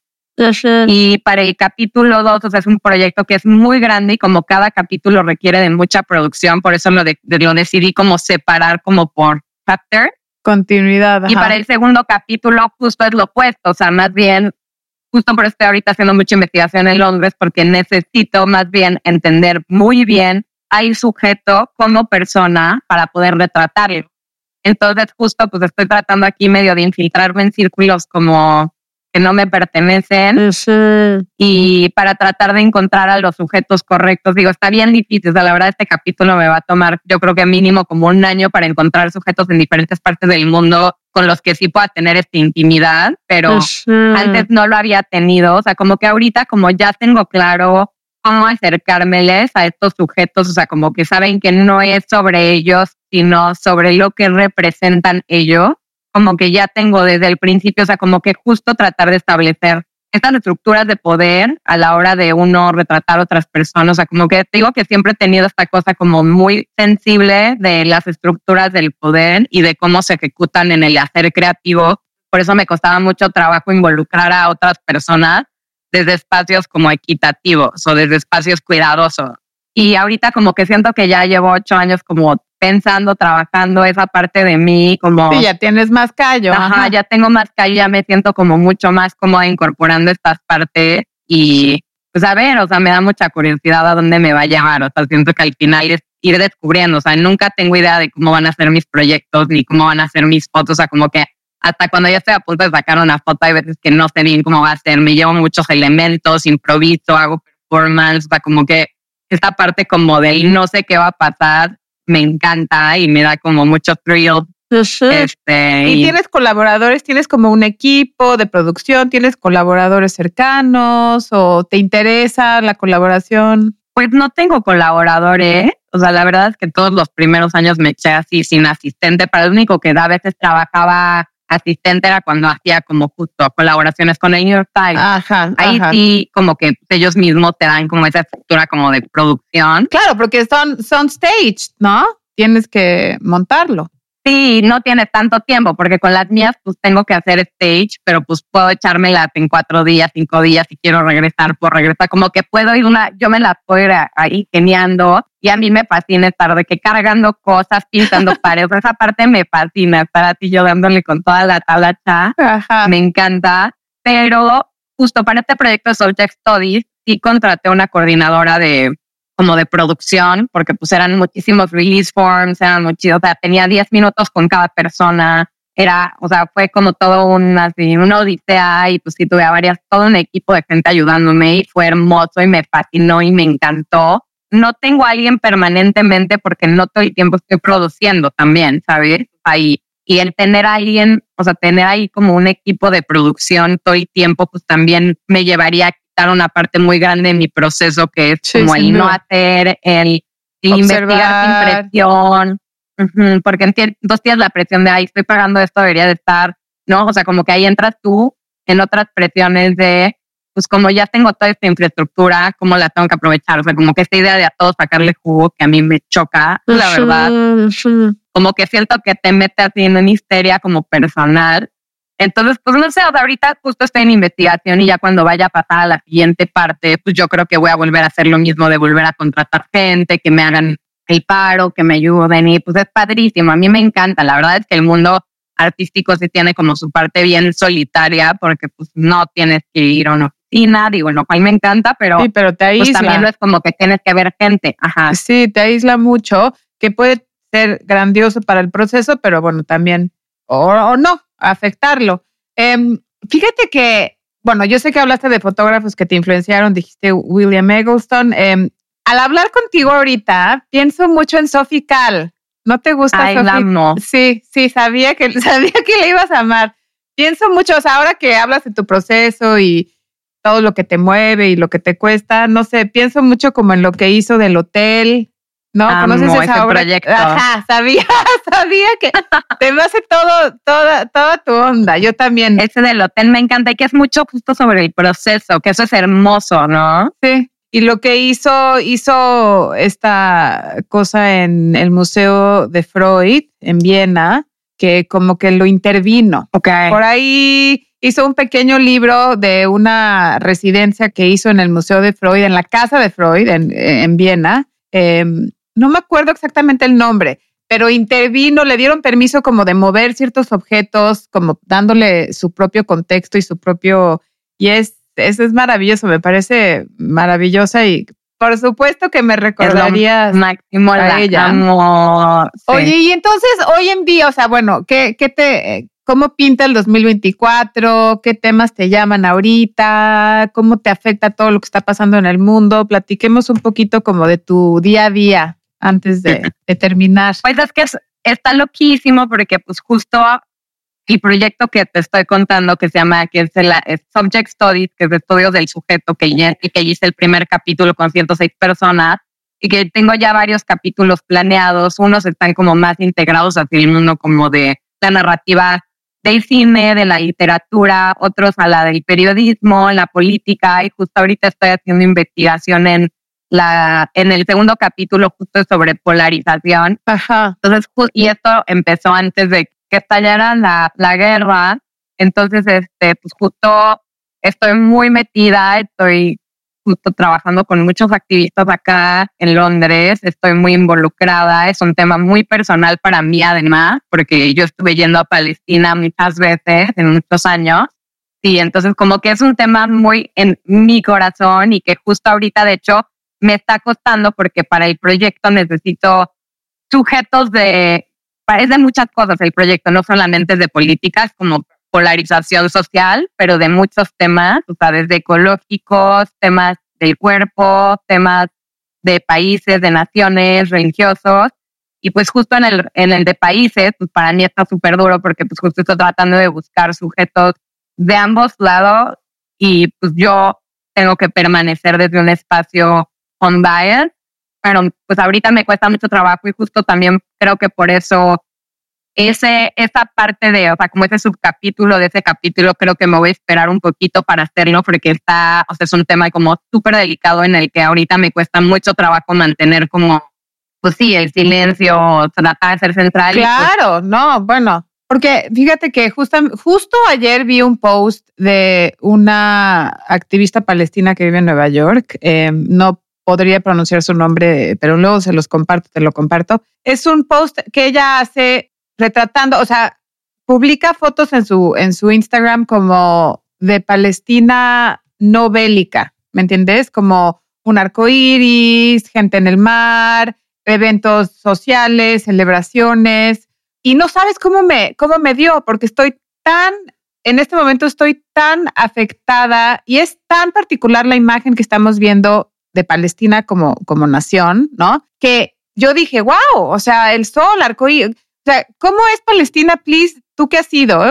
Y para el capítulo 2, o sea, es un proyecto que es muy grande y como cada capítulo requiere de mucha producción, por eso lo, de- de- lo decidí como separar como por chapter. Continuidad. Y ajá. para el segundo capítulo justo es lo opuesto, o sea, más bien, justo por eso estoy ahorita haciendo mucha investigación en Londres, porque necesito más bien entender muy bien al sujeto como persona para poder retratarlo. Entonces, justo pues estoy tratando aquí medio de infiltrarme en círculos como que no me pertenecen y para tratar de encontrar a los sujetos correctos. Digo, está bien difícil, o sea, la verdad este capítulo me va a tomar yo creo que mínimo como un año para encontrar sujetos en diferentes partes del mundo con los que sí pueda tener esta intimidad, pero antes no lo había tenido, o sea, como que ahorita como ya tengo claro cómo acercármeles a estos sujetos, o sea, como que saben que no es sobre ellos, sino sobre lo que representan ellos, como que ya tengo desde el principio, o sea, como que justo tratar de establecer estas estructuras de poder a la hora de uno retratar a otras personas, o sea, como que digo que siempre he tenido esta cosa como muy sensible de las estructuras del poder y de cómo se ejecutan en el hacer creativo, por eso me costaba mucho trabajo involucrar a otras personas desde espacios como equitativos o desde espacios cuidadosos. Y ahorita como que siento que ya llevo ocho años como pensando, trabajando esa parte de mí, como... Sí, ya tienes más callo. Ajá, ajá. ya tengo más calle, ya me siento como mucho más cómoda incorporando estas partes y pues a ver, o sea, me da mucha curiosidad a dónde me va a llevar, o sea, siento que al final es ir descubriendo, o sea, nunca tengo idea de cómo van a ser mis proyectos ni cómo van a ser mis fotos, o sea, como que hasta cuando ya estoy a punto de sacar una foto hay veces que no sé bien cómo va a ser, me llevo muchos elementos, improviso, hago performance, o sea, como que esta parte como del no sé qué va a pasar, me encanta y me da como mucho thrill. Este, Y tienes colaboradores, tienes como un equipo de producción, tienes colaboradores cercanos o te interesa la colaboración. Pues no tengo colaboradores. O sea, la verdad es que todos los primeros años me eché así sin asistente. Para lo único que a veces trabajaba asistente era cuando hacía como justo colaboraciones con el New York Times. Ajá. Ahí ajá. sí, como que ellos mismos te dan como esa estructura como de producción. Claro, porque son, son staged, ¿no? Tienes que montarlo. Sí, no tienes tanto tiempo, porque con las mías pues tengo que hacer stage, pero pues puedo echármelas en cuatro días, cinco días, si quiero regresar, por regresar. Como que puedo ir una, yo me las puedo ir ahí geniando y a mí me fascina estar de que cargando cosas, pintando (laughs) paredes. Esa parte me fascina, estar así yo dándole con toda la talacha. Ajá. Me encanta, pero justo para este proyecto de Subject Studies sí contraté una coordinadora de como de producción, porque pues eran muchísimos release forms, eran muchísimos, o sea, tenía 10 minutos con cada persona, era, o sea, fue como todo un, así, una odisea y pues sí tuve a varias, todo un equipo de gente ayudándome y fue hermoso y me fascinó y me encantó. No tengo a alguien permanentemente porque no todo el tiempo estoy produciendo también, ¿sabes? Ahí y el tener a alguien, o sea, tener ahí como un equipo de producción todo el tiempo, pues también me llevaría a quitar una parte muy grande de mi proceso, que es como el no hacer, el, investigar sin presión, porque en dos días la presión de, ahí estoy pagando esto, debería de estar, ¿no? O sea, como que ahí entras tú en otras presiones de, pues como ya tengo toda esta infraestructura, ¿cómo la tengo que aprovechar? O sea, como que esta idea de a todos sacarle jugo que a mí me choca, la verdad. Como que siento que te mete así en una histeria como personal. Entonces, pues no sé, ahorita justo estoy en investigación y ya cuando vaya a pasar a la siguiente parte, pues yo creo que voy a volver a hacer lo mismo de volver a contratar gente, que me hagan el paro, que me ayuden y pues es padrísimo. A mí me encanta. La verdad es que el mundo artístico sí tiene como su parte bien solitaria porque pues no tienes que ir a una oficina, digo, lo cual me encanta, pero, sí, pero te pues, también no es como que tienes que ver gente. Ajá. Sí, te aísla mucho, que puede ser grandioso para el proceso, pero bueno, también, o, no, afectarlo. Em, fíjate que, bueno, yo sé que hablaste de fotógrafos que te influenciaron, dijiste William Eggleston. Em, al hablar contigo ahorita, pienso mucho en Sophie Kahl. ¿No te gusta Ay, Sí, sí, sabía que, (laughs) sabía que le ibas a amar. Pienso mucho, o sea, ahora que hablas de tu proceso y todo lo que te mueve y lo que te cuesta, no sé, pienso mucho como en lo que hizo del hotel, ¿no? ¿Conoces esa obra? Proyecto. Ajá, sabía, (laughs) sabía que te hace todo, toda, toda tu onda. Yo también. Ese del hotel me encanta y que es mucho justo sobre el proceso, que eso es hermoso, ¿no? Sí. Y lo que hizo, hizo esta cosa en el Museo de Freud en Viena, que como que lo intervino. Okay. Por ahí hizo un pequeño libro de una residencia que hizo en el Museo de Freud, en la casa de Freud en, Viena. Em, no me acuerdo exactamente el nombre, pero intervino, le dieron permiso como de mover ciertos objetos, como dándole su propio contexto y su propio... Y es eso es maravilloso, me parece maravillosa y por supuesto que me recordaría máximo a ella. Oye, y entonces hoy en día, o sea, bueno, ¿qué, qué te, cómo pinta el 2024? ¿Qué temas te llaman ahorita? ¿Cómo te afecta todo lo que está pasando en el mundo? Platiquemos un poquito como de tu día a día antes de, (laughs) de terminar. Pues es que está loquísimo porque pues justo el proyecto que te estoy contando, que se llama, que es el Subject Studies, que es de estudios del sujeto, que, que hice el primer capítulo con 106 personas y que tengo ya varios capítulos planeados. Unos están como más integrados hacia el mundo como de la narrativa del cine, de la literatura, otros a la del periodismo, la política y justo ahorita estoy haciendo investigación en la en el segundo capítulo justo sobre polarización. Ajá. Entonces, y esto empezó antes de que estallara la, la guerra. Entonces, este, pues justo estoy muy metida, estoy justo trabajando con muchos activistas acá en Londres, estoy muy involucrada, es un tema muy personal para mí además, porque yo estuve yendo a Palestina muchas veces en muchos años. Sí, entonces como que es un tema muy en mi corazón y que justo ahorita de hecho me está costando porque para el proyecto necesito sujetos de parece muchas cosas el proyecto, no solamente de políticas como polarización social, pero de muchos temas, o sea, desde ecológicos, temas del cuerpo, temas de países, de naciones, religiosos. Y pues justo en el, en el de países, pues para mí está súper duro porque pues justo estoy tratando de buscar sujetos de ambos lados y pues yo tengo que permanecer desde un espacio on bias pero pues ahorita me cuesta mucho trabajo y justo también creo que por eso ese, esa parte de, o sea, como ese subcapítulo de ese capítulo, creo que me voy a esperar un poquito para hacerlo porque está, o sea, es un tema como súper delicado en el que ahorita me cuesta mucho trabajo mantener como, pues sí, el silencio, tratar de ser central. Pues claro, no, bueno, porque fíjate que justo, justo ayer vi un post de una activista palestina que vive en Nueva York. Eh, no podría pronunciar su nombre, pero luego se los comparto, te lo comparto. Es un post que ella hace retratando, o sea, publica fotos en su, en su Instagram como de Palestina no bélica, ¿me entiendes? Como un arco iris, gente en el mar, eventos sociales, celebraciones. Y no sabes cómo me, cómo me dio, porque estoy tan, en este momento estoy tan afectada y es tan particular la imagen que estamos viendo de Palestina como, como nación, ¿no? Que yo dije, wow, o sea, el sol, arcoíris, o sea, ¿cómo es Palestina, please? ¿Tú qué has sido?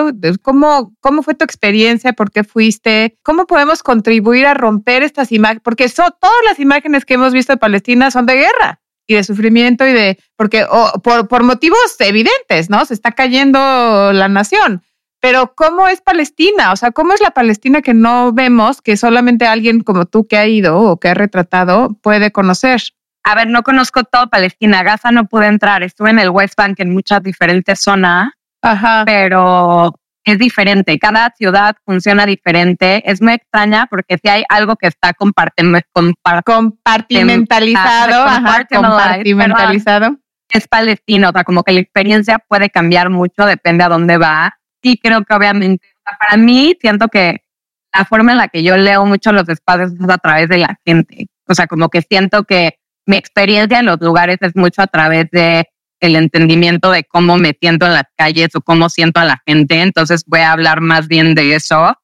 ¿Cómo, ¿Cómo fue tu experiencia? ¿Por qué fuiste? ¿Cómo podemos contribuir a romper estas imágenes? Porque son todas las imágenes que hemos visto de Palestina son de guerra y de sufrimiento y de, porque por, por motivos evidentes, ¿no? Se está cayendo la nación. Pero ¿cómo es Palestina? O sea, ¿cómo es la Palestina que no vemos, que solamente alguien como tú que ha ido o que ha retratado puede conocer? A ver, no conozco todo Palestina. Gaza no pude entrar. Estuve en el West Bank en muchas diferentes zonas, Ajá. pero es diferente. Cada ciudad funciona diferente. Es muy extraña porque si hay algo que está compartimentalizado, compartimentalizado. Es palestino, o sea, como que la experiencia puede cambiar mucho, depende a dónde va. Y creo que obviamente, para mí, siento que la forma en la que yo leo mucho los espacios es a través de la gente. O sea, como que siento que mi experiencia en los lugares es mucho a través de el entendimiento de cómo me siento en las calles o cómo siento a la gente. Entonces voy a hablar más bien de eso.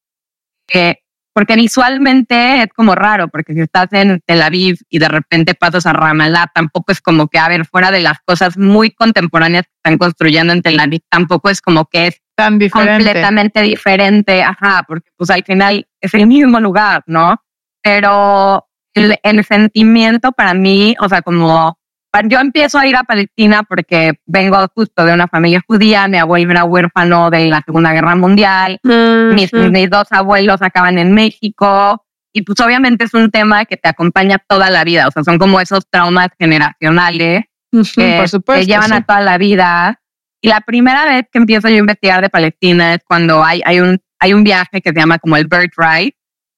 Porque visualmente es como raro, porque si estás en Tel Aviv y de repente pasas a Ramallah, tampoco es como que, a ver, fuera de las cosas muy contemporáneas que están construyendo en Tel Aviv, tampoco es como que es Tan diferente. completamente diferente, ajá, porque pues al final es el mismo lugar, ¿no? Pero el, el sentimiento para mí, o sea, como yo empiezo a ir a Palestina porque vengo justo de una familia judía, mi abuelo era huérfano de la Segunda Guerra Mundial, mis, mis, dos abuelos acaban en México y pues obviamente es un tema que te acompaña toda la vida, o sea, son como esos traumas generacionales que te llevan a toda la vida. Y la primera vez que empiezo yo a investigar de Palestina es cuando hay, hay, un, hay un viaje que se llama como el Birthright,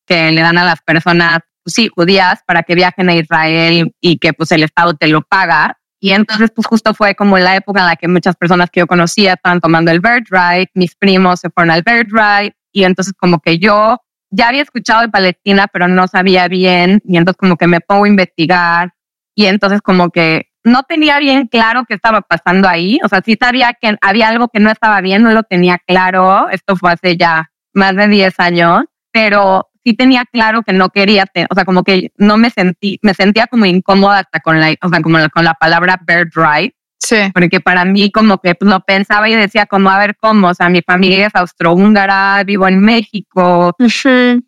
que le dan a las personas pues sí, judías para que viajen a Israel y que pues el Estado te lo paga. Y entonces pues justo fue como la época en la que muchas personas que yo conocía estaban tomando el birthright, mis primos se fueron al birthright y entonces como que yo ya había escuchado de Palestina pero no sabía bien y entonces como que me pongo a investigar y entonces como que no tenía bien claro qué estaba pasando ahí, o sea, sí sabía que había algo que no estaba bien, no lo tenía claro, esto fue hace ya más de 10 años, pero sí tenía claro que no quería, o sea, como que no me sentí, me sentía como incómoda hasta con la, o sea, como con la palabra bird right. Sí. Porque para mí como que lo pensaba y decía como, a ver, ¿cómo? O sea, mi familia es austrohúngara, vivo en México.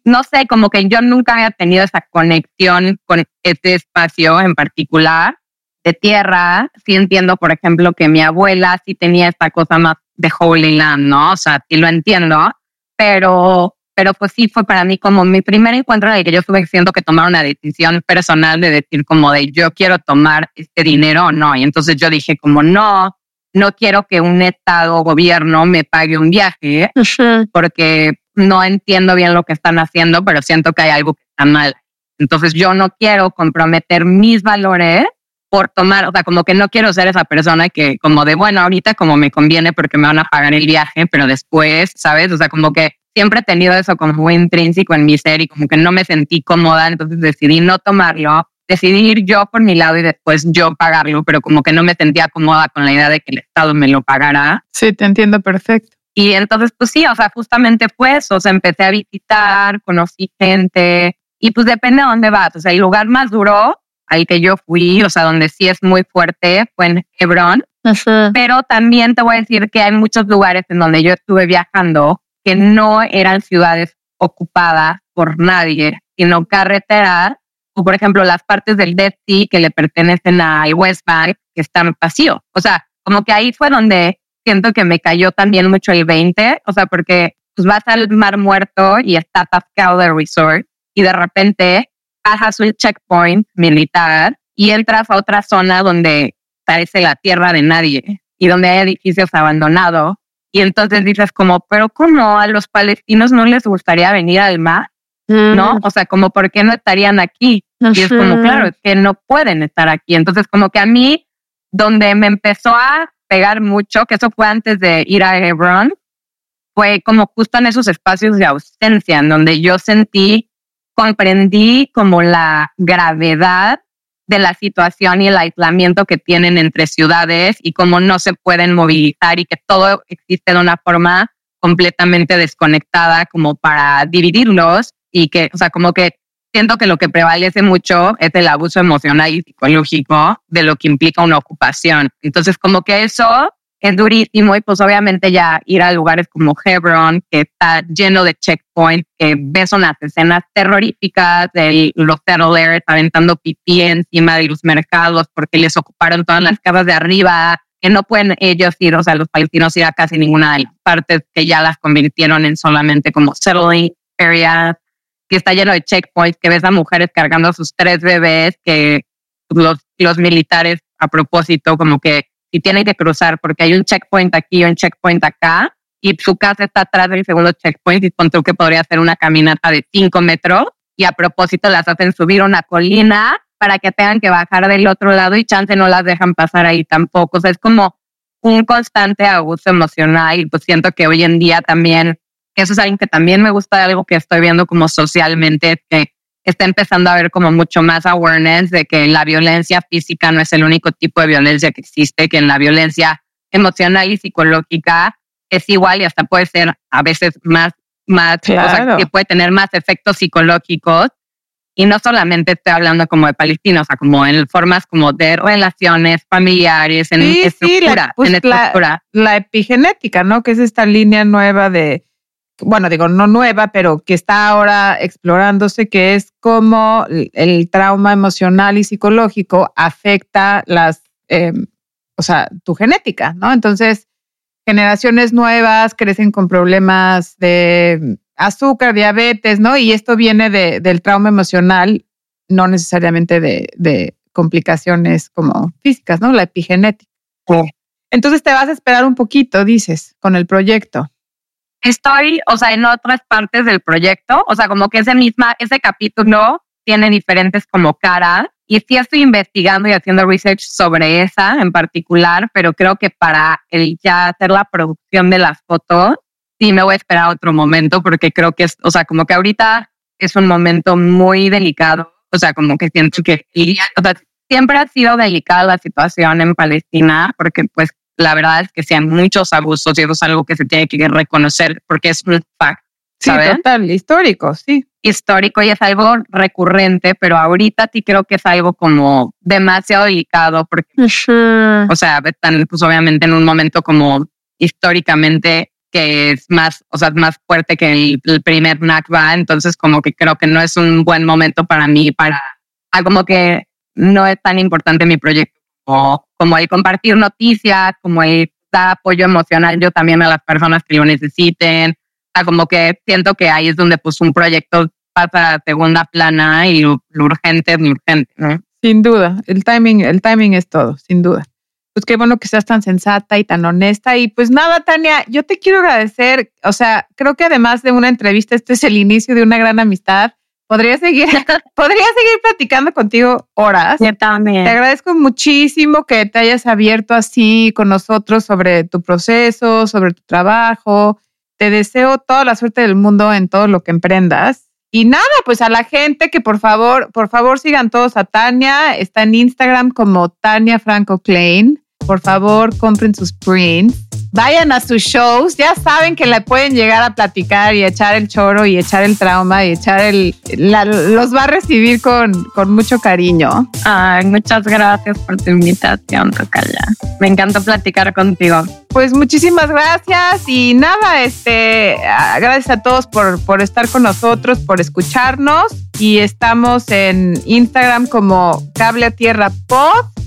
No sé, como que yo nunca había tenido esa conexión con este espacio en particular de tierra. Sí entiendo, por ejemplo, que mi abuela sí tenía esta cosa más de Holy Land, ¿no? O sea, sí lo entiendo, pero pero pues sí fue para mí como mi primer encuentro en el que yo estuve siendo que tomar una decisión personal de decir como de yo quiero tomar este dinero o no. Y entonces yo dije como no, no quiero que un estado o gobierno me pague un viaje porque no entiendo bien lo que están haciendo, pero siento que hay algo que está mal. Entonces yo no quiero comprometer mis valores por tomar, o sea, como que no quiero ser esa persona que como de, bueno, ahorita como me conviene porque me van a pagar el viaje, pero después, ¿sabes? O sea, como que siempre he tenido eso como muy intrínseco en mi ser y como que no me sentí cómoda, entonces decidí no tomarlo, decidí ir yo por mi lado y después yo pagarlo, pero como que no me sentía cómoda con la idea de que el Estado me lo pagara. Sí, te entiendo perfecto. Y entonces, pues sí, o sea, justamente pues, o sea, empecé a visitar, conocí gente y pues depende de dónde vas. O sea, el lugar más duro al que yo fui, o sea, donde sí es muy fuerte, fue en Hebron. Pero también te voy a decir que hay muchos lugares en donde yo estuve viajando que no eran ciudades ocupadas por nadie, sino carreteras, o por ejemplo las partes del Dead Sea que le pertenecen a West Bank, que están vacíos. O sea, como que ahí fue donde siento que me cayó también mucho el 20, o sea, porque pues vas al Mar Muerto y está atascado de resort y de repente pasas un checkpoint militar y entras a otra zona donde parece la tierra de nadie y donde hay edificios abandonados y entonces dices como, pero ¿cómo a los palestinos no les gustaría venir al mar? ¿No? O sea, como, ¿por qué no estarían aquí? Y es como, claro, es que no pueden estar aquí. Entonces, como que a mí, donde me empezó a pegar mucho, que eso fue antes de ir a Hebron, fue como justo en esos espacios de ausencia, en donde yo sentí, comprendí como la gravedad de la situación y el aislamiento que tienen entre ciudades y cómo no se pueden movilizar y que todo existe de una forma completamente desconectada como para dividirlos y que, o sea, como que siento que lo que prevalece mucho es el abuso emocional y psicológico de lo que implica una ocupación. Entonces, como que eso es durísimo y pues obviamente ya ir a lugares como Hebron, que está lleno de checkpoints, que ves unas escenas terroríficas de los settlers aventando pipí encima de los mercados porque les ocuparon todas las casas de arriba, que no pueden ellos ir, o sea, los palestinos ir a casi ninguna de las partes que ya las convirtieron en solamente como settling areas, que está lleno de checkpoints, que ves a mujeres cargando a sus tres bebés, que los, los militares a propósito como que si tienen que cruzar porque hay un checkpoint aquí y un checkpoint acá y su casa está atrás del segundo checkpoint y con que podría hacer una caminata de cinco metros y a propósito las hacen subir una colina para que tengan que bajar del otro lado y chance no las dejan pasar ahí tampoco. O sea, es como un constante abuso emocional y pues siento que hoy en día también, eso es algo que también me gusta algo que estoy viendo como socialmente, que está empezando a haber como mucho más awareness de que la violencia física no es el único tipo de violencia que existe, que en la violencia emocional y psicológica es igual y hasta puede ser a veces más, más, o sea, que puede tener más efectos psicológicos. Y no solamente estoy hablando como de palestinos, o sea, como en formas como de relaciones familiares, en estructura. pues en estructura. la epigenética, ¿no? Que es esta línea nueva de, bueno, digo, no nueva, pero que está ahora explorándose, que es cómo el trauma emocional y psicológico afecta las, eh, o sea, tu genética, ¿no? Entonces, generaciones nuevas crecen con problemas de azúcar, diabetes, ¿no? Y esto viene de, del trauma emocional, no necesariamente de, de, complicaciones como físicas, ¿no? La epigenética. Entonces te vas a esperar un poquito, dices, con el proyecto estoy, o sea, en otras partes del proyecto, o sea, como que ese misma, ese capítulo tiene diferentes como caras y sí estoy investigando y haciendo research sobre esa en particular, pero creo que para el ya hacer la producción de las fotos, sí me voy a esperar otro momento porque creo que es, o sea, como que ahorita es un momento muy delicado, o sea, como que siento que, o sea, siempre ha sido delicada la situación en Palestina porque pues la verdad es que sean muchos abusos y eso es algo que se tiene que reconocer porque es un fact. Sí, total, histórico, sí. Histórico y es algo recurrente, pero ahorita sí creo que es algo como demasiado delicado porque, o sea, están pues obviamente en un momento como históricamente que es más, o sea, más fuerte que el, el primer Nakba, entonces como que creo que no es un buen momento para mí para, como que no es tan importante mi proyecto como, el compartir noticias, como el dar apoyo emocional yo también a las personas que lo necesiten. O sea, como que siento que ahí es donde pues un proyecto pasa a segunda plana y lo, urgente es lo urgente, ¿no? Sin duda, el timing, el timing es todo, sin duda. Pues qué bueno que seas tan sensata y tan honesta. Y pues nada, Tania, yo te quiero agradecer. O sea, creo que además de una entrevista, este es el inicio de una gran amistad. Podría seguir, (laughs) podría seguir platicando contigo horas. Yo también. Te agradezco muchísimo que te hayas abierto así con nosotros sobre tu proceso, sobre tu trabajo. Te deseo toda la suerte del mundo en todo lo que emprendas. Y nada, pues a la gente que por favor, por favor sigan todos a Tania. Está en Instagram como Tania Franco Klein. Por favor, compren sus prints vayan a sus shows, ya saben que le pueden llegar a platicar y echar el choro y echar el trauma y echar el... los va a recibir con, con mucho cariño. Ay, muchas gracias por tu invitación, Tocaya. Me encantó platicar contigo. Pues muchísimas gracias y nada, este, gracias a todos por, por estar con nosotros, por escucharnos y estamos en Instagram como Cable a Tierra Pod.